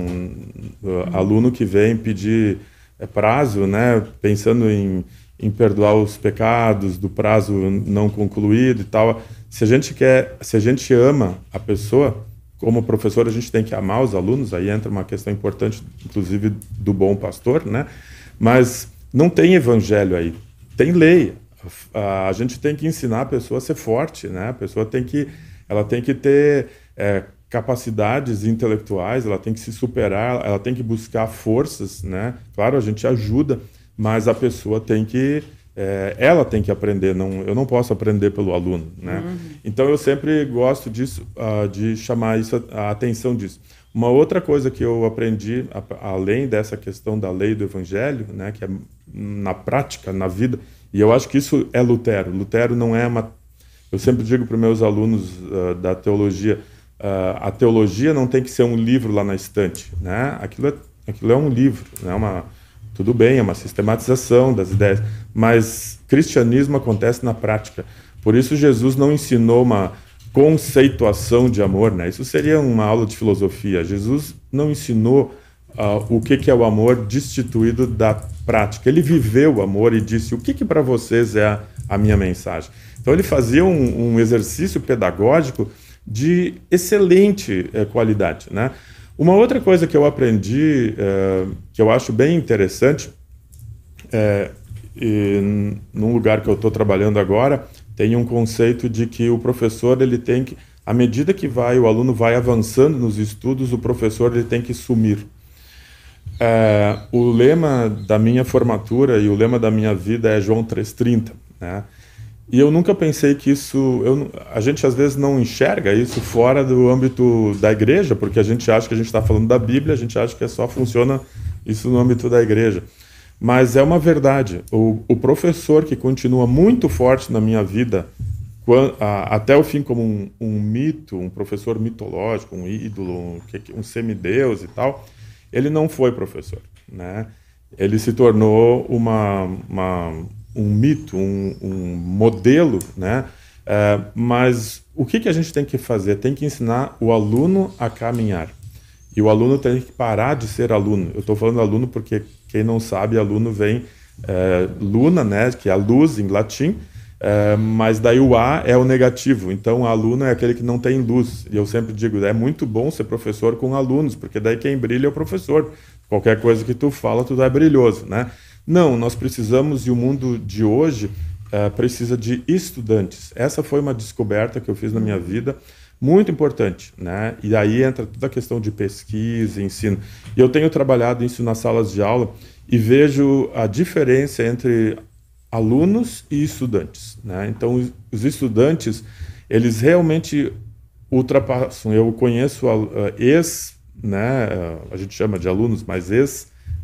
aluno que vem pedir prazo, né? Pensando em, em perdoar os pecados do prazo não concluído e tal. Se a gente quer, se a gente ama a pessoa, como professor a gente tem que amar os alunos. Aí entra uma questão importante, inclusive do bom pastor, né? Mas não tem evangelho aí, tem lei a gente tem que ensinar a pessoa a ser forte, né? A pessoa tem que, ela tem que ter é, capacidades intelectuais, ela tem que se superar, ela tem que buscar forças, né? Claro, a gente ajuda, mas a pessoa tem que, é, ela tem que aprender. Não, eu não posso aprender pelo aluno, né? Uhum. Então eu sempre gosto disso, uh, de chamar isso a atenção disso. Uma outra coisa que eu aprendi, a, além dessa questão da lei do evangelho, né? Que é na prática, na vida e eu acho que isso é Lutero. Lutero não é uma. Eu sempre digo para meus alunos uh, da teologia: uh, a teologia não tem que ser um livro lá na estante. Né? Aquilo, é, aquilo é um livro, né? uma, tudo bem, é uma sistematização das ideias, mas cristianismo acontece na prática. Por isso, Jesus não ensinou uma conceituação de amor, né? Isso seria uma aula de filosofia. Jesus não ensinou uh, o que, que é o amor destituído da prática. Ele viveu o amor e disse: O que, que para vocês é a, a, minha mensagem? Então, ele fazia um, um exercício pedagógico de excelente eh, qualidade. Né? Uma outra coisa que eu aprendi, eh, que eu acho bem interessante, é, e num lugar que eu estou trabalhando agora, tem um conceito de que o professor ele tem que, à medida que vai o aluno vai avançando nos estudos, o professor ele tem que sumir. É, o lema da minha formatura e o lema da minha vida é João 3,30. Né? E eu nunca pensei que isso. Eu, a gente às vezes não enxerga isso fora do âmbito da igreja, porque a gente acha que a gente está falando da Bíblia, a gente acha que só funciona isso no âmbito da igreja. Mas é uma verdade. O, o professor que continua muito forte na minha vida, quando, a, até o fim, como um, um, mito, um professor mitológico, um ídolo, um, um semideus e tal, ele não foi professor, né? Ele se tornou uma, uma um mito, um, um modelo, né? É, mas o que, que a gente tem que fazer? Tem que ensinar o aluno a caminhar. E o aluno tem que parar de ser aluno. Eu estou falando aluno porque quem não sabe, aluno vem é, luna, né, que é a luz em latim, é, mas daí o A é o negativo, então aluno é aquele que não tem luz. E eu sempre digo, é muito bom ser professor com alunos, porque daí quem brilha é o professor. Qualquer coisa que tu fala, tu é brilhoso, né? Não, nós precisamos, e o mundo de hoje é, precisa de estudantes. Essa foi uma descoberta que eu fiz na minha vida, muito importante, né? E aí entra toda a questão de pesquisa, ensino. E eu tenho trabalhado isso nas salas de aula e vejo a diferença entre alunos e estudantes. Né? Então, os estudantes, eles realmente ultrapassam. Eu conheço uh, ex, né, uh, a gente chama de alunos, mas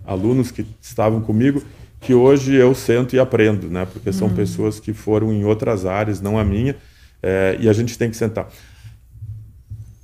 ex-alunos que estavam comigo, que hoje eu sento e aprendo, né, porque são uhum. pessoas que foram em outras áreas, não a minha, é, e a gente tem que sentar.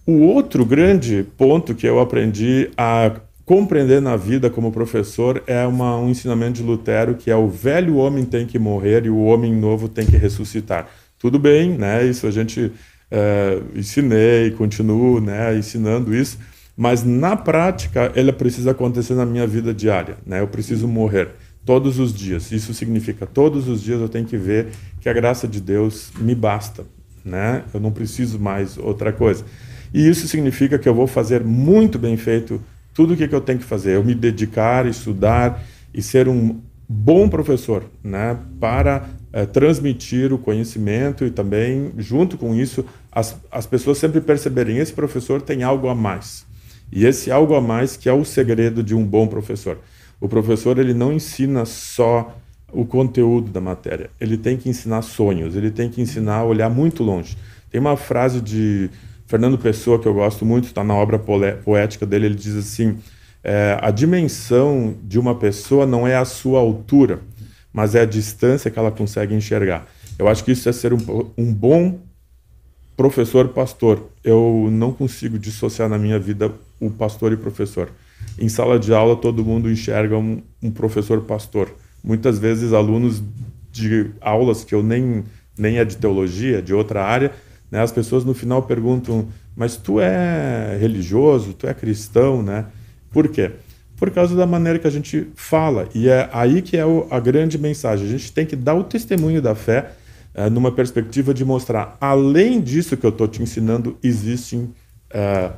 O outro grande ponto que eu aprendi a compreender na vida como professor é uma, um ensinamento de Lutero que é o velho homem tem que morrer e o homem novo tem que ressuscitar. Tudo bem, né? Isso a gente é, ensinei, continuo, né, ensinando isso, mas na prática ela precisa acontecer na minha vida diária, né? Eu preciso morrer todos os dias. Isso significa todos os dias eu tenho que ver que a graça de Deus me basta, né? Eu não preciso mais outra coisa. E isso significa que eu vou fazer muito bem feito tudo o que, eu tenho que fazer. Eu me dedicar, estudar e ser um bom professor, né? Para é, transmitir o conhecimento e também, junto com isso, as, as pessoas sempre perceberem esse professor tem algo a mais. E esse algo a mais que é o segredo de um bom professor. O professor ele não ensina só o conteúdo da matéria, ele tem que ensinar sonhos, ele tem que ensinar a olhar muito longe. Tem uma frase de Fernando Pessoa, que eu gosto muito, está na obra poética dele, ele diz assim: é, a dimensão de uma pessoa não é a sua altura, mas é a distância que ela consegue enxergar. Eu acho que isso é ser um, um bom professor pastor. Eu não consigo dissociar na minha vida o pastor e professor. Em sala de aula, todo mundo enxerga um, um professor pastor. Muitas vezes, alunos de aulas que eu nem, nem é de teologia, de outra área, né? As pessoas no final perguntam: mas tu é religioso, tu é cristão, né? Por quê? Por causa da maneira que a gente fala. E é aí que é o, a grande mensagem. A gente tem que dar o testemunho da fé é, numa perspectiva de mostrar, além disso que eu estou te ensinando, existe, é,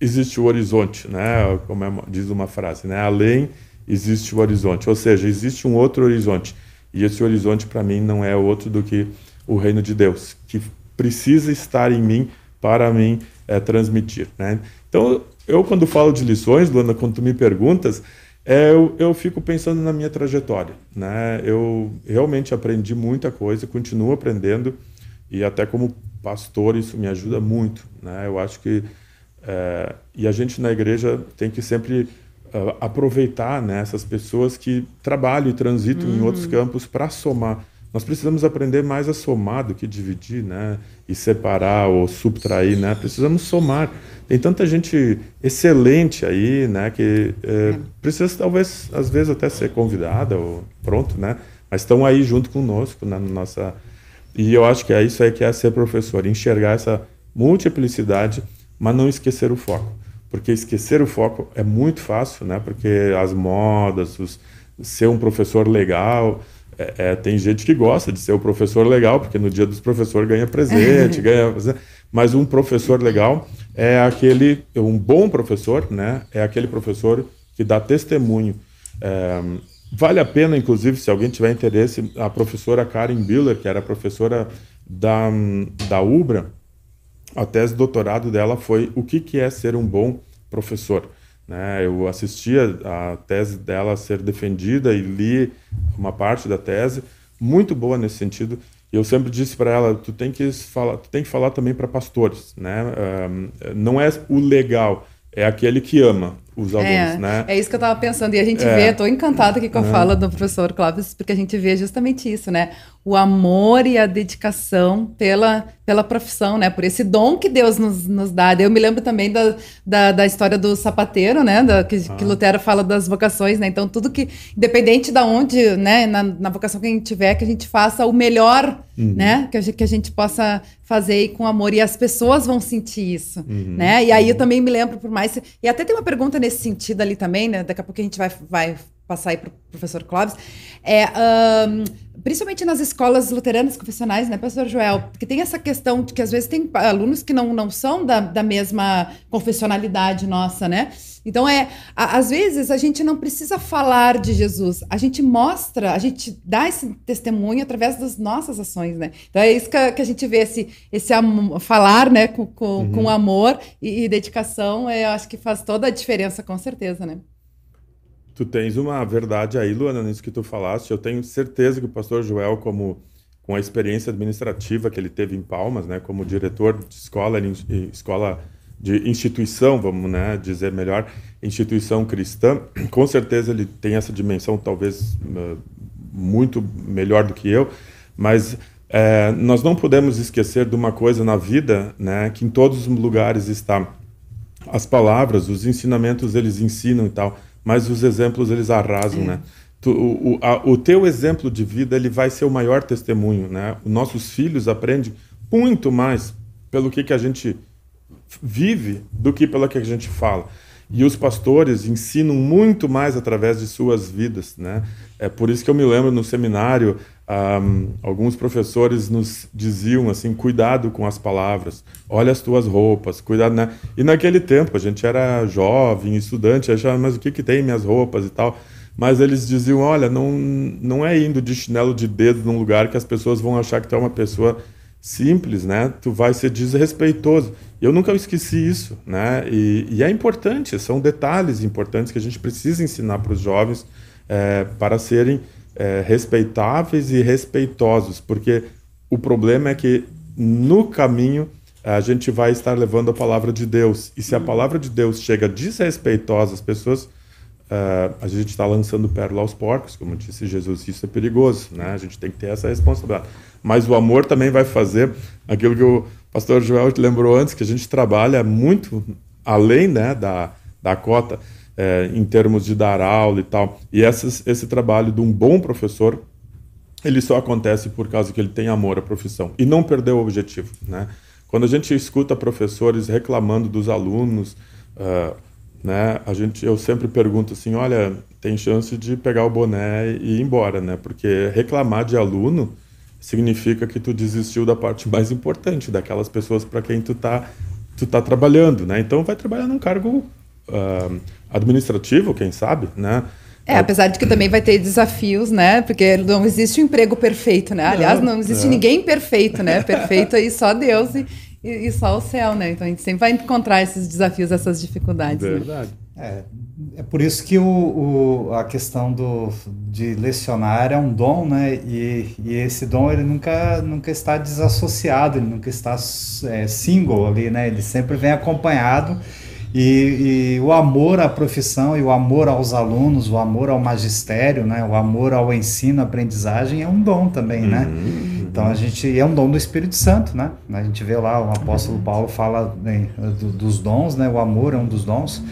existe o horizonte, né? Como é, diz uma frase, né? Além existe o horizonte. Ou seja, existe um outro horizonte. E esse horizonte, para mim, não é outro do que o reino de Deus, que precisa estar em mim para mim é, transmitir. Né? Então, eu quando falo de lições, Luana, quando tu me perguntas, é, eu, eu fico pensando na minha trajetória. Né? Eu realmente aprendi muita coisa, continuo aprendendo e até como pastor isso me ajuda muito. Né? Eu acho que é, e a gente na igreja tem que sempre uh, aproveitar né, essas pessoas que trabalham e transitam uhum. em outros uhum. campos para somar nós precisamos aprender mais a somar do que dividir, né? E separar ou subtrair, né? Precisamos somar. Tem tanta gente excelente aí, né? Que é, é. precisa talvez às vezes até ser convidada ou pronto, né? Mas estão aí junto conosco na nossa. E eu acho que é isso aí que é ser professor, enxergar essa multiplicidade, mas não esquecer o foco, porque esquecer o foco é muito fácil, né? Porque as modas, os, ser um professor legal é, é, tem gente que gosta de ser o professor legal, porque no dia dos professores ganha presente, ganha. Mas um professor legal é aquele, um bom professor, né? É aquele professor que dá testemunho. É, vale a pena, inclusive, se alguém tiver interesse, a professora Karen Biller, que era professora da, da UBRA, a tese de doutorado dela foi o que, que é ser um bom professor. Né? Eu assistia a tese dela ser defendida e li uma parte da tese, muito boa nesse sentido. E eu sempre disse para ela, tu tem que falar, tu tem que falar também para pastores, né? Não é o legal, é aquele que ama os alunos, é, né? É isso que eu estava pensando. E a gente é. vê, estou encantada aqui com a é. fala do professor Clóvis, porque a gente vê justamente isso, né? O amor e a dedicação pela, pela profissão, né? Por esse dom que Deus nos, nos dá. Eu me lembro também da, da, da história do sapateiro, né? Da, que, ah. que Lutero fala das vocações, né? Então, tudo que, independente da onde, né? Na, na vocação que a gente tiver, que a gente faça o melhor, uhum. né? Que a, gente, que a gente possa fazer com amor. E as pessoas vão sentir isso, uhum. né? E aí eu também me lembro, por mais... E até tem uma pergunta nesse sentido ali também, né? Daqui a pouco a gente vai, vai passar aí para o professor Clóvis. É, um, principalmente nas escolas luteranas confessionais, né, professor Joel? Porque tem essa questão de que às vezes tem alunos que não, não são da, da mesma confessionalidade nossa, né? Então é, a, às vezes a gente não precisa falar de Jesus, a gente mostra, a gente dá esse testemunho através das nossas ações, né? Então é isso que a, que a gente vê esse, esse falar, né, com, com, uhum. com amor e, e dedicação, é, eu acho que faz toda a diferença, com certeza, né? Tu tens uma verdade aí, Luana, nisso que tu falaste. Eu tenho certeza que o pastor Joel, como com a experiência administrativa que ele teve em Palmas, né, como diretor de escola, escola de instituição, vamos né, dizer melhor, instituição cristã, com certeza ele tem essa dimensão talvez muito melhor do que eu, mas é, nós não podemos esquecer de uma coisa na vida, né, que em todos os lugares está. As palavras, os ensinamentos eles ensinam e tal, mas os exemplos eles arrasam, é. né? Tu, o, a, o teu exemplo de vida ele vai ser o maior testemunho, né? Os nossos filhos aprendem muito mais pelo que, que a gente vive do que pelo que a gente fala. E os pastores ensinam muito mais através de suas vidas, né? É por isso que eu me lembro no seminário, um, alguns professores nos diziam assim, cuidado com as palavras, olha as tuas roupas, cuidado, né? E naquele tempo a gente era jovem, estudante, achava, mas o que que tem minhas roupas e tal? Mas eles diziam, olha, não, não é indo de chinelo de dedo num lugar que as pessoas vão achar que tu é uma pessoa simples, né? Tu vai ser desrespeitoso. Eu nunca esqueci isso, né? E, e é importante, são detalhes importantes que a gente precisa ensinar para os jovens é, para serem é, respeitáveis e respeitosos, porque o problema é que no caminho a gente vai estar levando a palavra de Deus. E se a palavra de Deus chega desrespeitosa às pessoas, uh, a gente está lançando pérola aos porcos, como disse Jesus. Isso é perigoso, né? A gente tem que ter essa responsabilidade. Mas o amor também vai fazer aquilo que o pastor Joel te lembrou antes, que a gente trabalha muito além né, da, da cota, é, em termos de dar aula e tal. E esse, esse trabalho de um bom professor, ele só acontece por causa que ele tem amor à profissão e não perdeu o objetivo. Né? Quando a gente escuta professores reclamando dos alunos, uh, né, a gente, eu sempre pergunto assim, olha, tem chance de pegar o boné e ir embora, né? Porque reclamar de aluno significa que tu desistiu da parte mais importante, daquelas pessoas para quem tu tá, tu tá trabalhando, né? Então vai trabalhar num cargo uh, administrativo, quem sabe, né? É, apesar de que também vai ter desafios, né? Porque não existe um emprego perfeito, né? Aliás, não, existe não. ninguém perfeito, né? Perfeito aí só Deus e, e, só o céu, né? Então a gente sempre vai encontrar esses desafios, essas dificuldades. Né? Verdade. Né? É, é por isso que o, o, a questão do, de lecionar é um dom, né? E, e esse dom ele nunca, nunca está desassociado, ele nunca está é, single ali, né? Ele sempre vem acompanhado. E, e, o amor à profissão e o amor aos alunos, o amor ao magistério, né, o amor ao ensino, aprendizagem é um dom também, né? Uhum. Então a gente é um dom do Espírito Santo, né? A gente vê lá o apóstolo Paulo fala né, do, dos dons, né? O amor é um dos dons.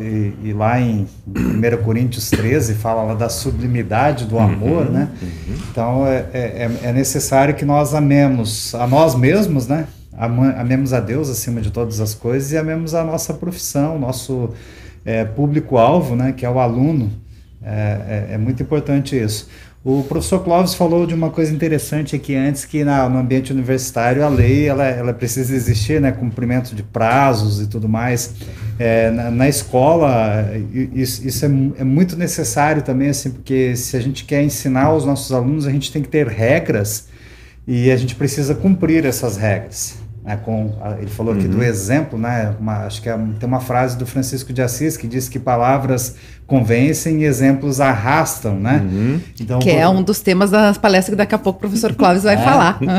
E, e, lá em 1 Coríntios 13 fala lá da sublimidade do amor, uhum. né? Uhum. Então é, é, é necessário que nós amemos a nós mesmos, né? Amemos a Deus acima de todas as coisas e amemos a nossa profissão, nosso é, público-alvo, né, que é o aluno. É, é, é, muito importante isso. O professor Clóvis falou de uma coisa interessante aqui antes, que na, no ambiente universitário a lei ela, ela precisa existir, né, cumprimento de prazos e tudo mais. É, na, na, escola, isso, isso é, é, muito necessário também, assim, porque se a gente quer ensinar os nossos alunos, a gente tem que ter regras e a gente precisa cumprir essas regras. Né, com, ele falou aqui uhum. do exemplo, né, uma, acho que é, tem uma frase do Francisco de Assis que diz que palavras convencem e exemplos arrastam, né? Uhum. Então, que é um dos temas das palestras que daqui a pouco o professor Clóvis vai é, falar.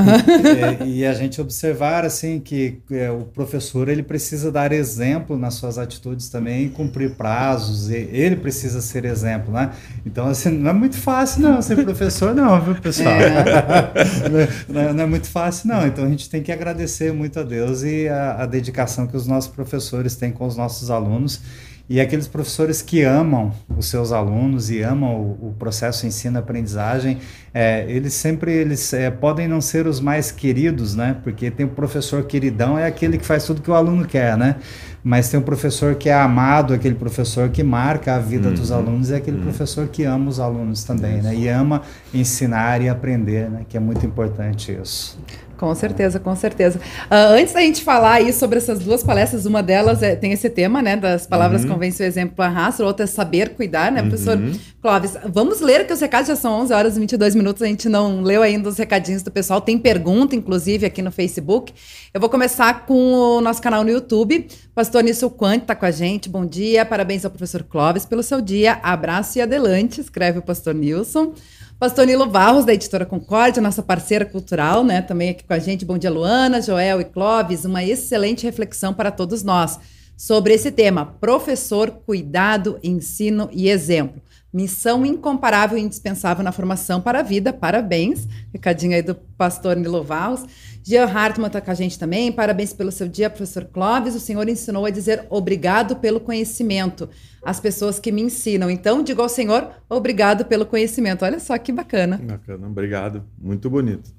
É, e a gente observar assim que é, o professor ele precisa dar exemplo nas suas atitudes também, cumprir prazos, ele precisa ser exemplo, né? Então assim não é muito fácil não ser professor não, viu pessoal? É. não, é, não, é muito fácil não. Então a gente tem que agradecer muito a Deus e a, a dedicação que os nossos professores têm com os nossos alunos e aqueles professores que amam os seus alunos e amam o, o processo ensino-aprendizagem, é, eles sempre eles é, podem não ser os mais queridos, né? Porque tem o professor queridão, é aquele que faz tudo que o aluno quer, né? Mas tem o professor que é amado, aquele professor que marca a vida uhum. dos alunos, e aquele uhum. professor que ama os alunos também, isso. né? E ama ensinar e aprender, né? Que é muito importante isso. Com certeza, com certeza. Uh, antes da gente falar aí sobre essas duas palestras, uma delas é, tem esse tema, né, das palavras uhum. convence o exemplo arrasta, outra é saber cuidar, né, uhum. professor Clóvis? Vamos ler que os recados já são 11 horas e 22 minutos, a gente não leu ainda os recadinhos do pessoal, tem pergunta, inclusive, aqui no Facebook. Eu vou começar com o nosso canal no YouTube. Pastor Nício Quante está com a gente, bom dia, parabéns ao professor Clóvis pelo seu dia, abraço e adelante, escreve o pastor Nilson. Pastor Nilo Barros, da Editora Concórdia, nossa parceira cultural, né? Também aqui com a gente. Bom dia, Luana, Joel e Clóvis. Uma excelente reflexão para todos nós sobre esse tema: professor, cuidado, ensino e exemplo. Missão incomparável e indispensável na formação para a vida. Parabéns. Recadinho aí do pastor Nilo Valls. Jean Hartmann está com a gente também. Parabéns pelo seu dia, professor Clóvis. O senhor ensinou a dizer obrigado pelo conhecimento. As pessoas que me ensinam. Então, digo ao senhor, obrigado pelo conhecimento. Olha só que bacana. Bacana, obrigado. Muito bonito.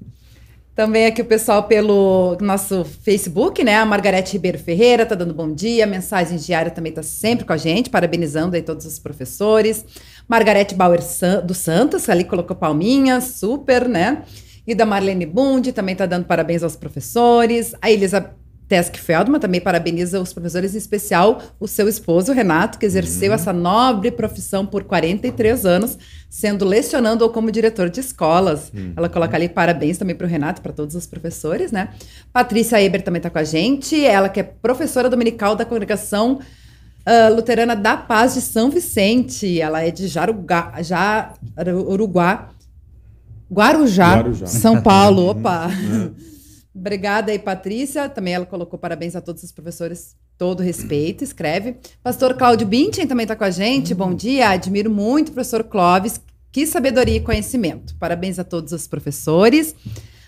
Também aqui o pessoal pelo nosso Facebook, né? A Margarete Ribeiro Ferreira tá dando bom dia. Mensagens diárias também tá sempre com a gente, parabenizando aí todos os professores. Margarete Bauer dos Santos, ali colocou palminhas, super, né? E da Marlene Bund também tá dando parabéns aos professores. A Elisa Tesk Feldman também parabeniza os professores, em especial o seu esposo, Renato, que exerceu uhum. essa nobre profissão por 43 anos, sendo lecionando ou como diretor de escolas. Uhum. Ela coloca ali parabéns também para o Renato, para todos os professores, né? Patrícia Eber também está com a gente, ela que é professora dominical da congregação uh, luterana da Paz de São Vicente. Ela é de Jarugá, já, Uruguai, Guarujá, Guarujá, São Paulo. Opa! Uhum. Obrigada aí, Patrícia. Também ela colocou parabéns a todos os professores, todo respeito, escreve. Pastor Cláudio Bintin também está com a gente. Bom dia, admiro muito o professor Clóvis. Que sabedoria e conhecimento. Parabéns a todos os professores.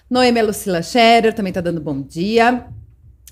Noemi Lucila Scherer também está dando bom dia.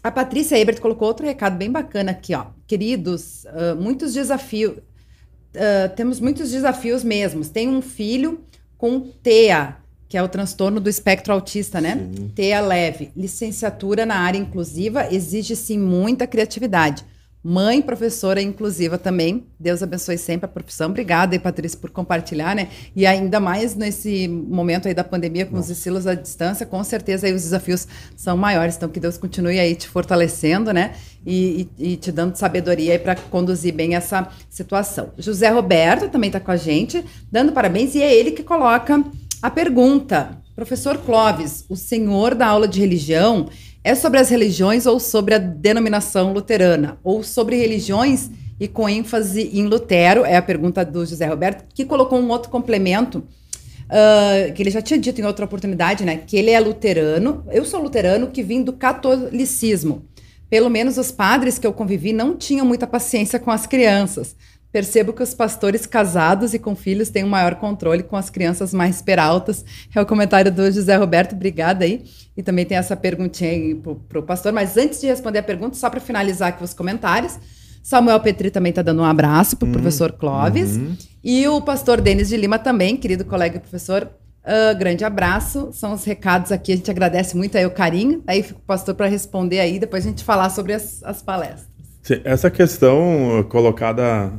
A Patrícia Ebert colocou outro recado bem bacana aqui, ó. Queridos, uh, muitos desafios. Uh, temos muitos desafios mesmos. Tem um filho com TEA, que é o transtorno do espectro autista, né? Sim. TEA leve. Licenciatura na área inclusiva exige sim muita criatividade. Mãe professora inclusiva também. Deus abençoe sempre a profissão. Obrigada aí, Patrícia, por compartilhar, né? E ainda mais nesse momento aí da pandemia, com Nossa. os estilos à distância, com certeza aí os desafios são maiores. Então, que Deus continue aí te fortalecendo, né? E, e, e te dando sabedoria aí para conduzir bem essa situação. José Roberto também está com a gente, dando parabéns, e é ele que coloca a pergunta, professor Clóvis, o senhor da aula de religião é sobre as religiões ou sobre a denominação luterana? Ou sobre religiões e com ênfase em Lutero? É a pergunta do José Roberto, que colocou um outro complemento. Uh, que ele já tinha dito em outra oportunidade, né? Que ele é luterano. Eu sou luterano que vim do catolicismo. Pelo menos os padres que eu convivi não tinham muita paciência com as crianças. Percebo que os pastores casados e com filhos têm um maior controle com as crianças mais peraltas. É o comentário do José Roberto, obrigada aí. E também tem essa perguntinha aí para o pastor. Mas antes de responder a pergunta, só para finalizar aqui os comentários, Samuel Petri também está dando um abraço para o hum, professor Clóvis. Uhum. E o pastor Denis de Lima também, querido colega e professor. Uh, grande abraço. São os recados aqui. A gente agradece muito aí o carinho. Aí fica o pastor para responder aí, depois a gente falar sobre as, as palestras. Sim, essa questão colocada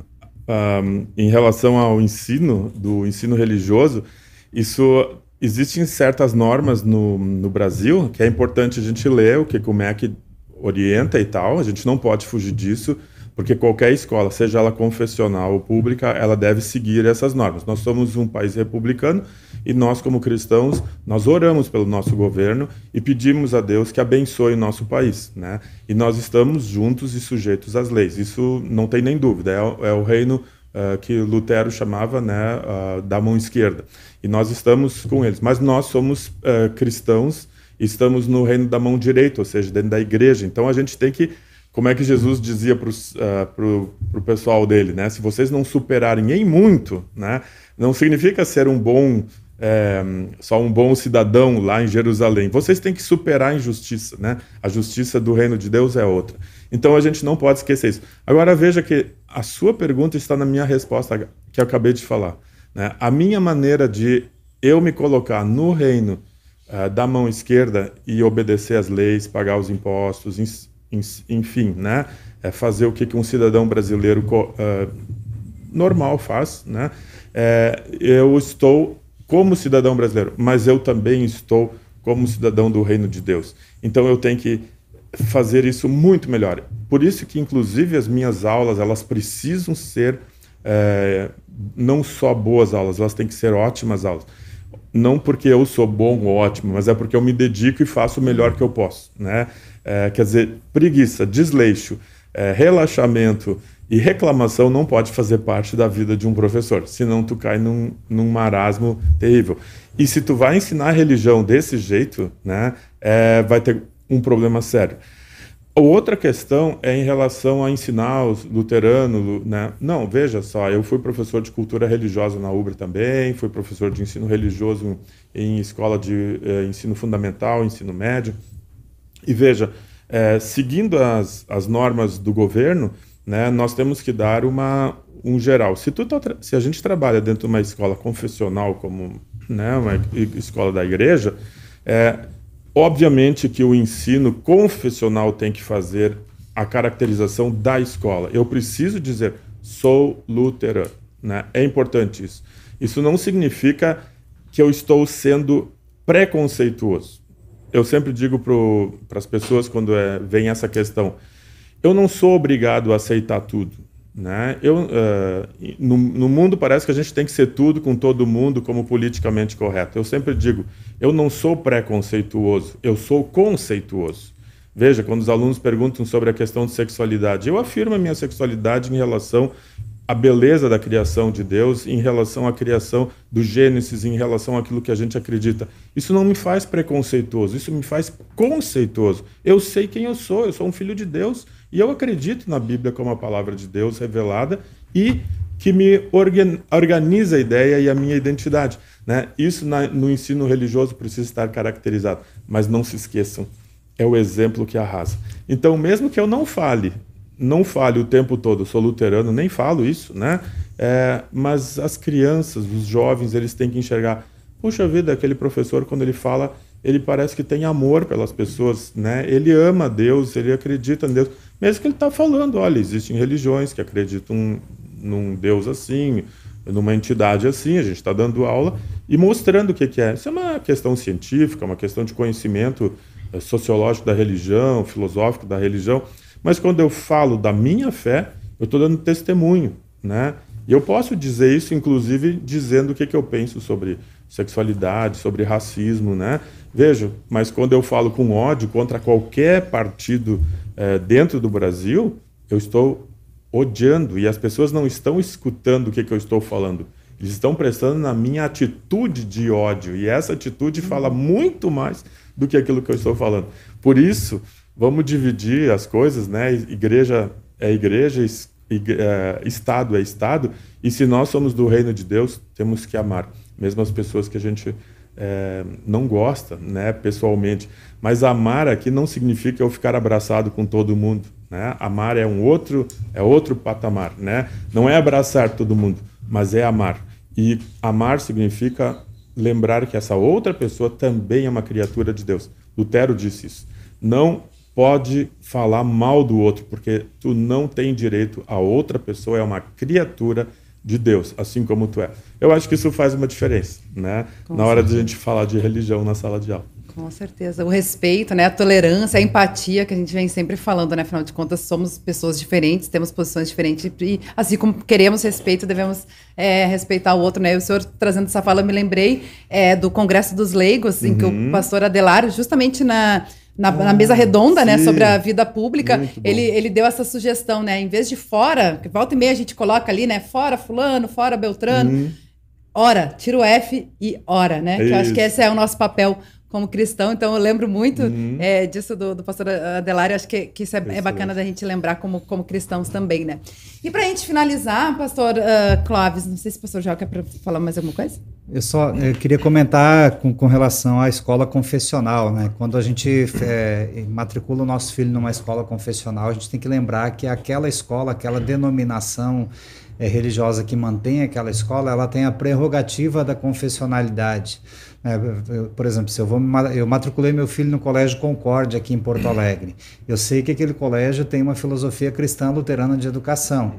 um, em relação ao ensino, do ensino religioso, isso existem certas normas no, no Brasil que é importante a gente ler o que o MEC orienta e tal, a gente não pode fugir disso, porque qualquer escola, seja ela confessional ou pública, ela deve seguir essas normas. Nós somos um país republicano e nós, como cristãos, nós oramos pelo nosso governo e pedimos a Deus que abençoe o nosso país, né? E nós estamos juntos e sujeitos às leis. Isso não tem nem dúvida. É, é o reino uh, que Lutero chamava, né, uh, da mão esquerda. E nós estamos com eles. Mas nós somos uh, cristãos, estamos no reino da mão direita, ou seja, dentro da igreja. Então a gente tem que como é que Jesus dizia para uh, o pessoal dele, né? Se vocês não superarem em muito, né? Não significa ser um bom é, só um bom cidadão lá em Jerusalém. Vocês têm que superar a injustiça, né? A justiça do reino de Deus é outra. Então a gente não pode esquecer isso. Agora veja que a sua pergunta está na minha resposta que eu acabei de falar. Né? A minha maneira de eu me colocar no reino uh, da mão esquerda e obedecer às leis, pagar os impostos, enfim, né? É fazer o que, que um cidadão brasileiro uh, normal faz, né? É, eu estou como cidadão brasileiro, mas eu também estou como cidadão do reino de Deus. Então eu tenho que fazer isso muito melhor. Por isso que, inclusive, as minhas aulas elas precisam ser é, não só boas aulas, elas têm que ser ótimas aulas. Não porque eu sou bom ou ótimo, mas é porque eu me dedico e faço o melhor que eu posso, né? É, quer dizer, preguiça, desleixo, é, relaxamento e reclamação não pode fazer parte da vida de um professor, senão tu cai num, num marasmo terrível. E se tu vai ensinar religião desse jeito, né, é, vai ter um problema sério. outra questão é em relação a ensinar os luteranos, né? Não, veja só, eu fui professor de cultura religiosa na UBRA também, fui professor de ensino religioso em escola de eh, ensino fundamental, ensino médio. E veja, eh, seguindo as, as normas do governo, né, nós temos que dar uma, um geral. Se, tu tá, se a gente trabalha dentro de uma escola confessional, como né, uma escola da igreja, é, obviamente que o ensino confessional tem que fazer a caracterização da escola. Eu preciso dizer, sou luterano. Né? É importante isso. Isso não significa que eu estou sendo preconceituoso. Eu sempre digo para as pessoas quando é, vem essa questão, eu não sou obrigado a aceitar tudo. Né? Eu, uh, no, no, mundo parece que a gente tem que ser tudo com todo mundo como politicamente correto. Eu sempre digo, eu não sou preconceituoso, eu sou conceituoso. Veja, quando os alunos perguntam sobre a questão de sexualidade, eu afirmo a minha sexualidade em relação à beleza da criação de Deus, em relação à criação do Gênesis, em relação àquilo que a gente acredita. Isso não me faz preconceituoso, isso me faz conceituoso. Eu sei quem eu sou, eu sou um filho de Deus e eu acredito na Bíblia como a palavra de Deus revelada e que me organiza a ideia e a minha identidade. Né? Isso na, no ensino religioso precisa estar caracterizado, mas não se esqueçam, é o exemplo que arrasa. Então, mesmo que eu não fale, não fale o tempo todo, sou luterano, nem falo isso, né? É, mas as crianças, os jovens, eles têm que enxergar, puxa vida, aquele professor quando ele fala, ele parece que tem amor pelas pessoas, né? Ele ama Deus, ele acredita em Deus. Mesmo que ele está falando, olha, existem religiões que acreditam num Deus assim, numa entidade assim, a gente está dando aula e mostrando o que, que, é. Isso é uma questão científica, uma questão de conhecimento eh, sociológico da religião, filosófico da religião. Mas quando eu falo da minha fé, eu estou dando testemunho, né? E eu posso dizer isso, inclusive, dizendo o que, que eu penso sobre sexualidade, sobre racismo, né? Veja, mas quando eu falo com ódio contra qualquer partido é, dentro do Brasil, eu estou odiando e as pessoas não estão escutando o que, que eu estou falando. Eles estão prestando na minha atitude de ódio e essa atitude fala muito mais do que aquilo que eu estou falando. Por isso, vamos dividir as coisas, né? Igreja é igreja, é, Estado é Estado, e se nós somos do reino de Deus, temos que amar, mesmo as pessoas que a gente é, não gosta, né, pessoalmente. Mas amar aqui não significa eu ficar abraçado com todo mundo. Né? Amar é um outro, é outro patamar, né? Não é abraçar todo mundo, mas é amar. E amar significa lembrar que essa outra pessoa também é uma criatura de Deus. Lutero disse isso. Não pode falar mal do outro, porque tu não tem direito a outra pessoa é uma criatura de Deus, assim como tu é. Eu acho que isso faz uma diferença, né? Com na hora de a gente falar de religião na sala de aula. Com certeza. O respeito, né? a tolerância, a empatia que a gente vem sempre falando, né? Afinal de contas, somos pessoas diferentes, temos posições diferentes e, assim como queremos respeito, devemos é, respeitar o outro, né? O senhor trazendo essa fala, eu me lembrei é, do Congresso dos Leigos, uhum. em que o uhum. pastor Adelário, justamente na na, ah, na, mesa redonda, né, sim. né, sobre a vida pública, ele, ele deu essa sugestão, né, em vez de fora, que volta e meia a gente coloca ali, né, fora fulano, fora Beltrano, hum. ora, tira o F e ora, né, é que eu acho que esse é o nosso papel como cristão, então eu lembro muito uhum. é, disso do, do pastor Adelário, acho que, que isso é, é, bacana da gente lembrar como, como cristãos também, né. E para a gente finalizar, pastor uh, Clóvis, não sei se o pastor João quer falar mais alguma coisa? Eu só eu queria comentar com, com relação à escola confessional, né? Quando a gente é, matricula o nosso filho numa escola confessional, a gente tem que lembrar que aquela escola, aquela denominação é, religiosa que mantém aquela escola, ela tem a prerrogativa da confessionalidade. É, por exemplo, se eu vou eu matriculei meu filho no Colégio Concórdia aqui em Porto Alegre. Eu sei que aquele colégio tem uma filosofia cristã luterana de educação.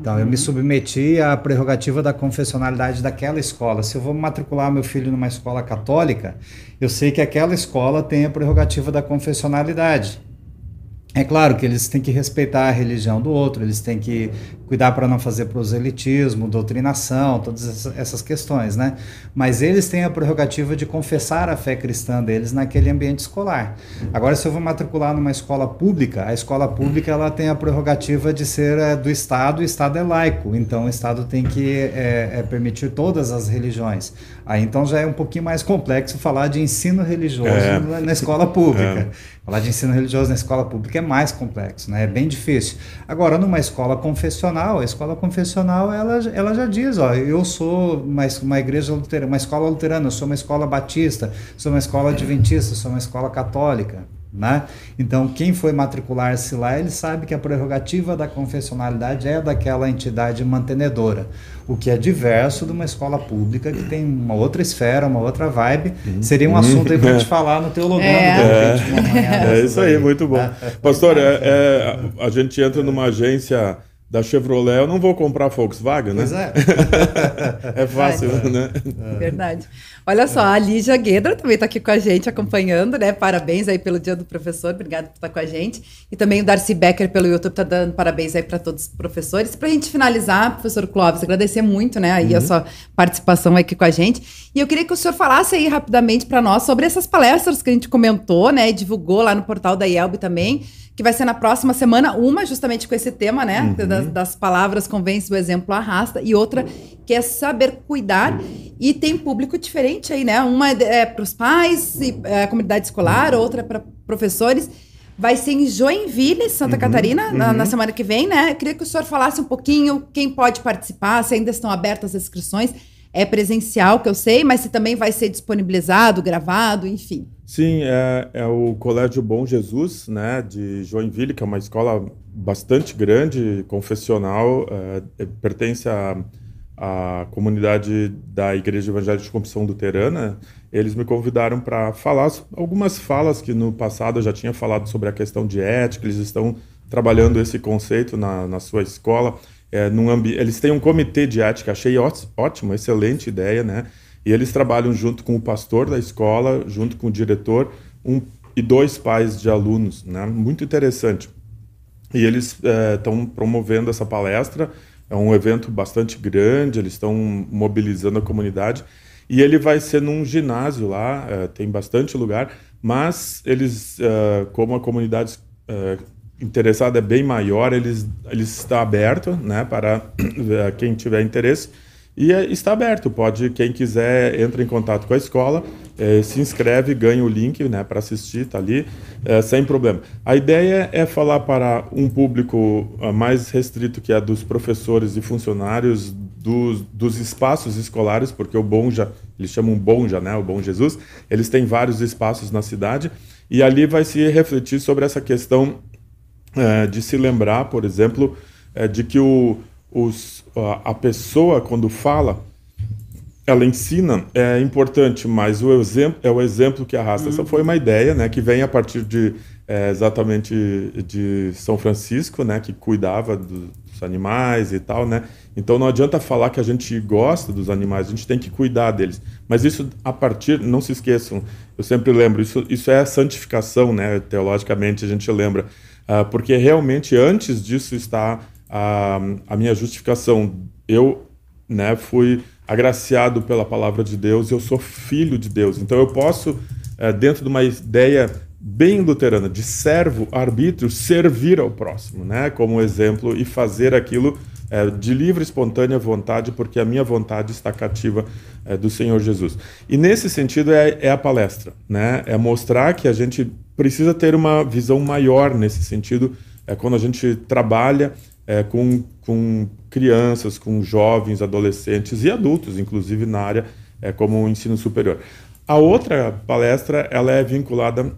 Então eu me submeti à prerrogativa da confessionalidade daquela escola. Se eu vou matricular meu filho numa escola católica, eu sei que aquela escola tem a prerrogativa da confessionalidade. É claro que eles têm que respeitar a religião do outro, eles têm que cuidar para não fazer proselitismo, doutrinação, todas essas questões, né? Mas eles têm a prerrogativa de confessar a fé cristã deles naquele ambiente escolar. Agora, se eu vou matricular numa escola pública, a escola pública ela tem a prerrogativa de ser é, do Estado, o Estado é laico, então o Estado tem que é, é, permitir todas as religiões. Aí então já é um pouquinho mais complexo falar de ensino religioso na, na, escola pública. Falar de ensino religioso na escola pública é mais complexo, né? É bem difícil. Agora, numa escola confessional, a escola confessional, ela, ela já diz, ó, eu sou uma, uma igreja luterana, uma escola luterana, eu sou uma escola batista, sou uma escola adventista, sou uma escola católica. Né? Então, quem foi matricular-se lá, ele sabe que a prerrogativa da confessionalidade é daquela entidade mantenedora, o que é diverso de uma escola pública que tem uma outra esfera, uma outra vibe. Uhum. Seria um assunto aí para a gente falar no teologando. É, é, é isso aí, muito bom. Pastor, é, é, a gente entra numa agência da Chevrolet, eu não vou comprar Volkswagen, né? Pois é. é fácil, Verdade. né? É. Verdade. Olha só, a Lígia Guedra também está aqui com a gente, acompanhando, né? Parabéns aí pelo Dia do Professor, obrigado por estar com a gente. E também o Darcy Becker pelo YouTube está dando parabéns aí para todos os professores. Para a gente finalizar, professor Clóvis, agradecer muito, né, aí uhum. a sua participação aqui com a gente. E eu queria que o senhor falasse aí rapidamente para nós sobre essas palestras que a gente comentou, né, e divulgou lá no portal da IELB também que vai ser na próxima semana, uma justamente com esse tema, né? Uhum. Das, das, palavras convence, o exemplo arrasta, e outra que é saber cuidar. E tem público diferente aí, né? Uma é, é para os pais e é, a comunidade escolar, outra é para professores. Vai ser em Joinville, Santa uhum, Catarina, uhum. Na, na, semana que vem, né? Eu queria que o senhor falasse um pouquinho quem pode participar, se ainda estão abertas as inscrições. É presencial, que eu sei, mas se também vai ser disponibilizado, gravado, enfim. Sim, é, é, o Colégio Bom Jesus, né, de Joinville, que é uma escola bastante grande, confessional, é, é pertence à, à comunidade da Igreja Evangélica de Confissão Luterana. Eles me convidaram para falar algumas falas que no passado eu já tinha falado sobre a questão de ética, eles estão trabalhando esse conceito na, na sua escola. É, num ambi... Eles têm um comitê de ética, achei ótimo, excelente ideia, né? E eles trabalham junto com o pastor da escola, junto com o diretor, um e dois pais de alunos, né? Muito interessante. E eles estão é, promovendo essa palestra. É um evento bastante grande. Eles estão mobilizando a comunidade e ele vai ser num ginásio lá. É, tem bastante lugar, mas eles, é, como a comunidade interessada é bem maior, eles eles está aberto, né, para quem tiver interesse e é, está aberto, pode, quem quiser, entra em contato com a escola, é, se inscreve, ganha o link né, para assistir, está ali, é, sem problema. A ideia é falar para um público ah, mais restrito, que é dos professores e funcionários dos, dos espaços escolares, porque o Bonja, eles chamam Bonja, né, o Bom Jesus, eles têm vários espaços na cidade, e ali vai se refletir sobre essa questão de se lembrar, por exemplo, de que o os, a, a pessoa, quando fala, ela ensina, é importante, mas o exemplo é o exemplo que arrasta. Uhum. Essa foi uma ideia, né, que vem a partir de é, exatamente de São Francisco, né, que cuidava do, dos animais e tal, né. Então não adianta falar que a gente gosta dos animais, a gente tem que cuidar deles. Mas isso a partir, não se esqueçam, eu sempre lembro, isso, isso é santificação, né, teologicamente a gente lembra, uh, porque realmente antes disso está a, a minha justificação. Eu né, fui agraciado pela palavra de Deus, eu sou filho de Deus. Então eu posso, é, dentro de uma ideia bem luterana de servo, arbítrio, servir ao próximo, né, como exemplo, e fazer aquilo é, de livre, espontânea vontade, porque a minha vontade está cativa é, do Senhor Jesus. E nesse sentido é, é, a palestra, né, é mostrar que a gente precisa ter uma visão maior nesse sentido, é quando a gente trabalha é, com, com crianças, com jovens, adolescentes e adultos, inclusive na área é, como o ensino superior. A outra palestra ela é vinculada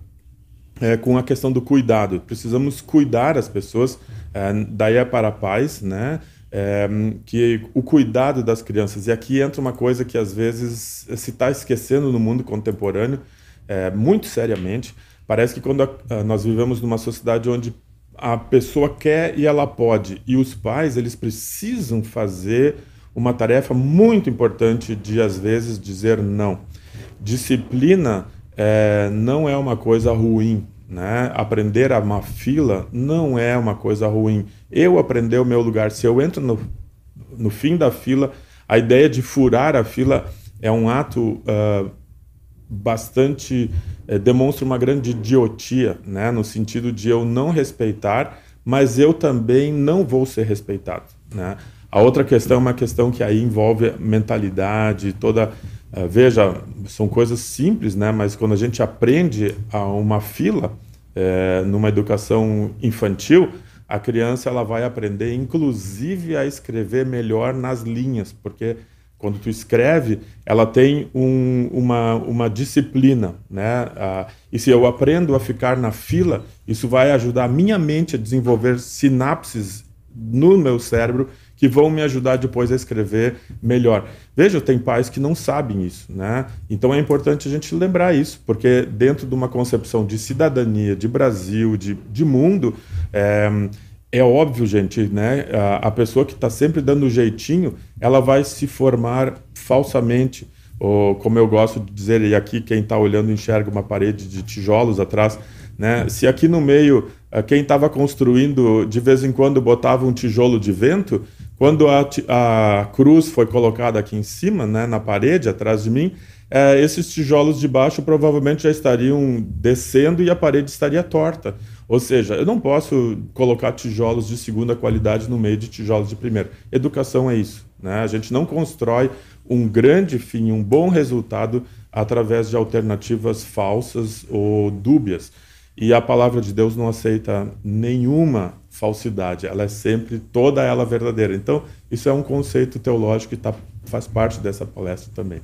é, com a questão do cuidado. Precisamos cuidar as pessoas, é, daí é para pais, né? É, que o cuidado das crianças. E aqui entra uma coisa que às vezes se está esquecendo no mundo contemporâneo, é, muito seriamente. Parece que quando a, a, nós vivemos numa sociedade onde a pessoa quer e ela pode. E os pais, eles precisam fazer uma tarefa muito importante de, às vezes, dizer não. Disciplina é, não é uma coisa ruim. Né? Aprender a uma fila não é uma coisa ruim. Eu aprender o meu lugar. Se eu entro no, no fim da fila, a ideia de furar a fila é um ato uh, bastante é, demonstra uma grande idiotia, né, no sentido de eu não respeitar, mas eu também não vou ser respeitado, né? A outra questão é uma questão que aí envolve mentalidade, toda uh, veja, são coisas simples, né, mas quando a gente aprende a uma fila, é, numa educação infantil, a criança ela vai aprender, inclusive, a escrever melhor nas linhas, porque quando tu escreve, ela tem um, uma, uma disciplina, né? Ah, e se eu aprendo a ficar na fila, isso vai ajudar a minha mente a desenvolver sinapses no meu cérebro que vão me ajudar depois a escrever melhor. Veja, tem pais que não sabem isso, né? Então é importante a gente lembrar isso, porque dentro de uma concepção de cidadania, de Brasil, de, de mundo, é, é óbvio, gente, né? A, a pessoa que está sempre dando jeitinho, ela vai se formar falsamente. Ou, como eu gosto de dizer, e aqui quem está olhando enxerga uma parede de tijolos atrás. Né? Se aqui no meio, eh, quem estava construindo, de vez em quando botava um tijolo de vento, quando a, a cruz foi colocada aqui em cima, né, na parede, atrás de mim, é, esses tijolos de baixo provavelmente já estariam descendo e a parede estaria torta. Ou seja, eu não posso colocar tijolos de segunda qualidade no meio de tijolos de primeira. Educação é isso. Né? A gente não constrói um grande fim, um bom resultado através de alternativas falsas ou dúbias. E a palavra de Deus não aceita nenhuma falsidade, ela é sempre toda ela verdadeira. Então, isso é um conceito teológico que tá, faz parte dessa palestra também.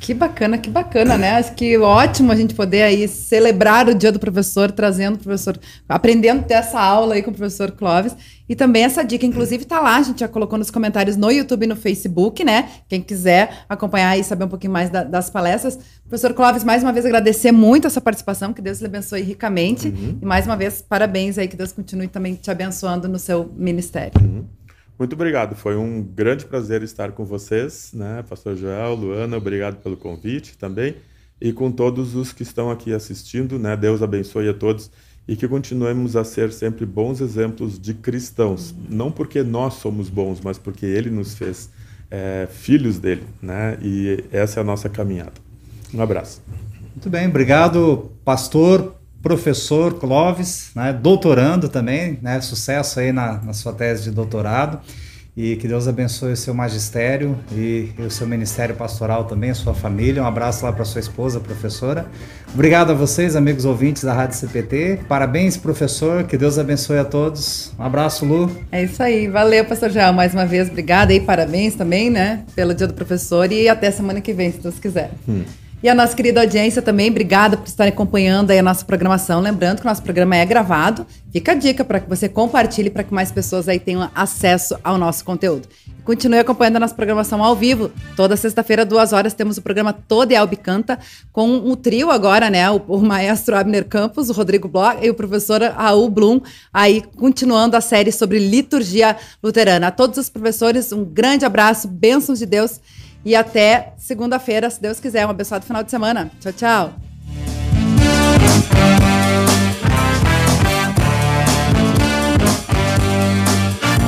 Que bacana, que bacana, né? Acho que ótimo a gente poder aí celebrar o dia do professor, trazendo o professor, aprendendo ter essa aula aí com o professor Clóvis. E também essa dica, inclusive, tá lá, a gente já colocou nos comentários no YouTube e no Facebook, né? Quem quiser acompanhar e saber um pouquinho mais da, das palestras. Professor Clóvis, mais uma vez agradecer muito a sua participação, que Deus lhe abençoe ricamente. Uhum. E mais uma vez, parabéns aí, que Deus continue também te abençoando no seu ministério. Uhum. Muito obrigado, foi um grande prazer estar com vocês, né, Pastor Joel, Luana, obrigado pelo convite também, e com todos os que estão aqui assistindo, né, Deus abençoe a todos e que continuemos a ser sempre bons exemplos de cristãos, não porque nós somos bons, mas porque Ele nos fez é, filhos dele, né, e essa é a nossa caminhada. Um abraço. Muito bem, obrigado, pastor, professor Clóvis, né, doutorando também, né, sucesso aí na, na sua tese de doutorado e que Deus abençoe o seu magistério e, e, o seu ministério pastoral também, a sua família. Um abraço lá para sua esposa, professora. Obrigado a vocês, amigos ouvintes da Rádio CPT. Parabéns, professor. Que Deus abençoe a todos. Um abraço, Lu. É isso aí. Valeu, pastor Joel, mais uma vez. Obrigada e parabéns também, né, pelo Dia do Professor e até semana que vem, se Deus quiser. Hum. E a nossa querida audiência também, obrigada por estarem acompanhando aí a nossa programação. Lembrando que o nosso programa é gravado. Fica a dica para que você compartilhe para que mais pessoas aí tenham acesso ao nosso conteúdo. Continue acompanhando a nossa programação ao vivo. Toda sexta-feira, duas horas, temos o programa Todo é Albi Canta, com o trio agora, né? O, o maestro Abner Campos, o Rodrigo Bloch e o professor Raul Blum, aí continuando a série sobre liturgia luterana. A todos os professores, um grande abraço, bênçãos de Deus e até segunda-feira, se Deus quiser. Um abençoado final de semana. Tchau, tchau.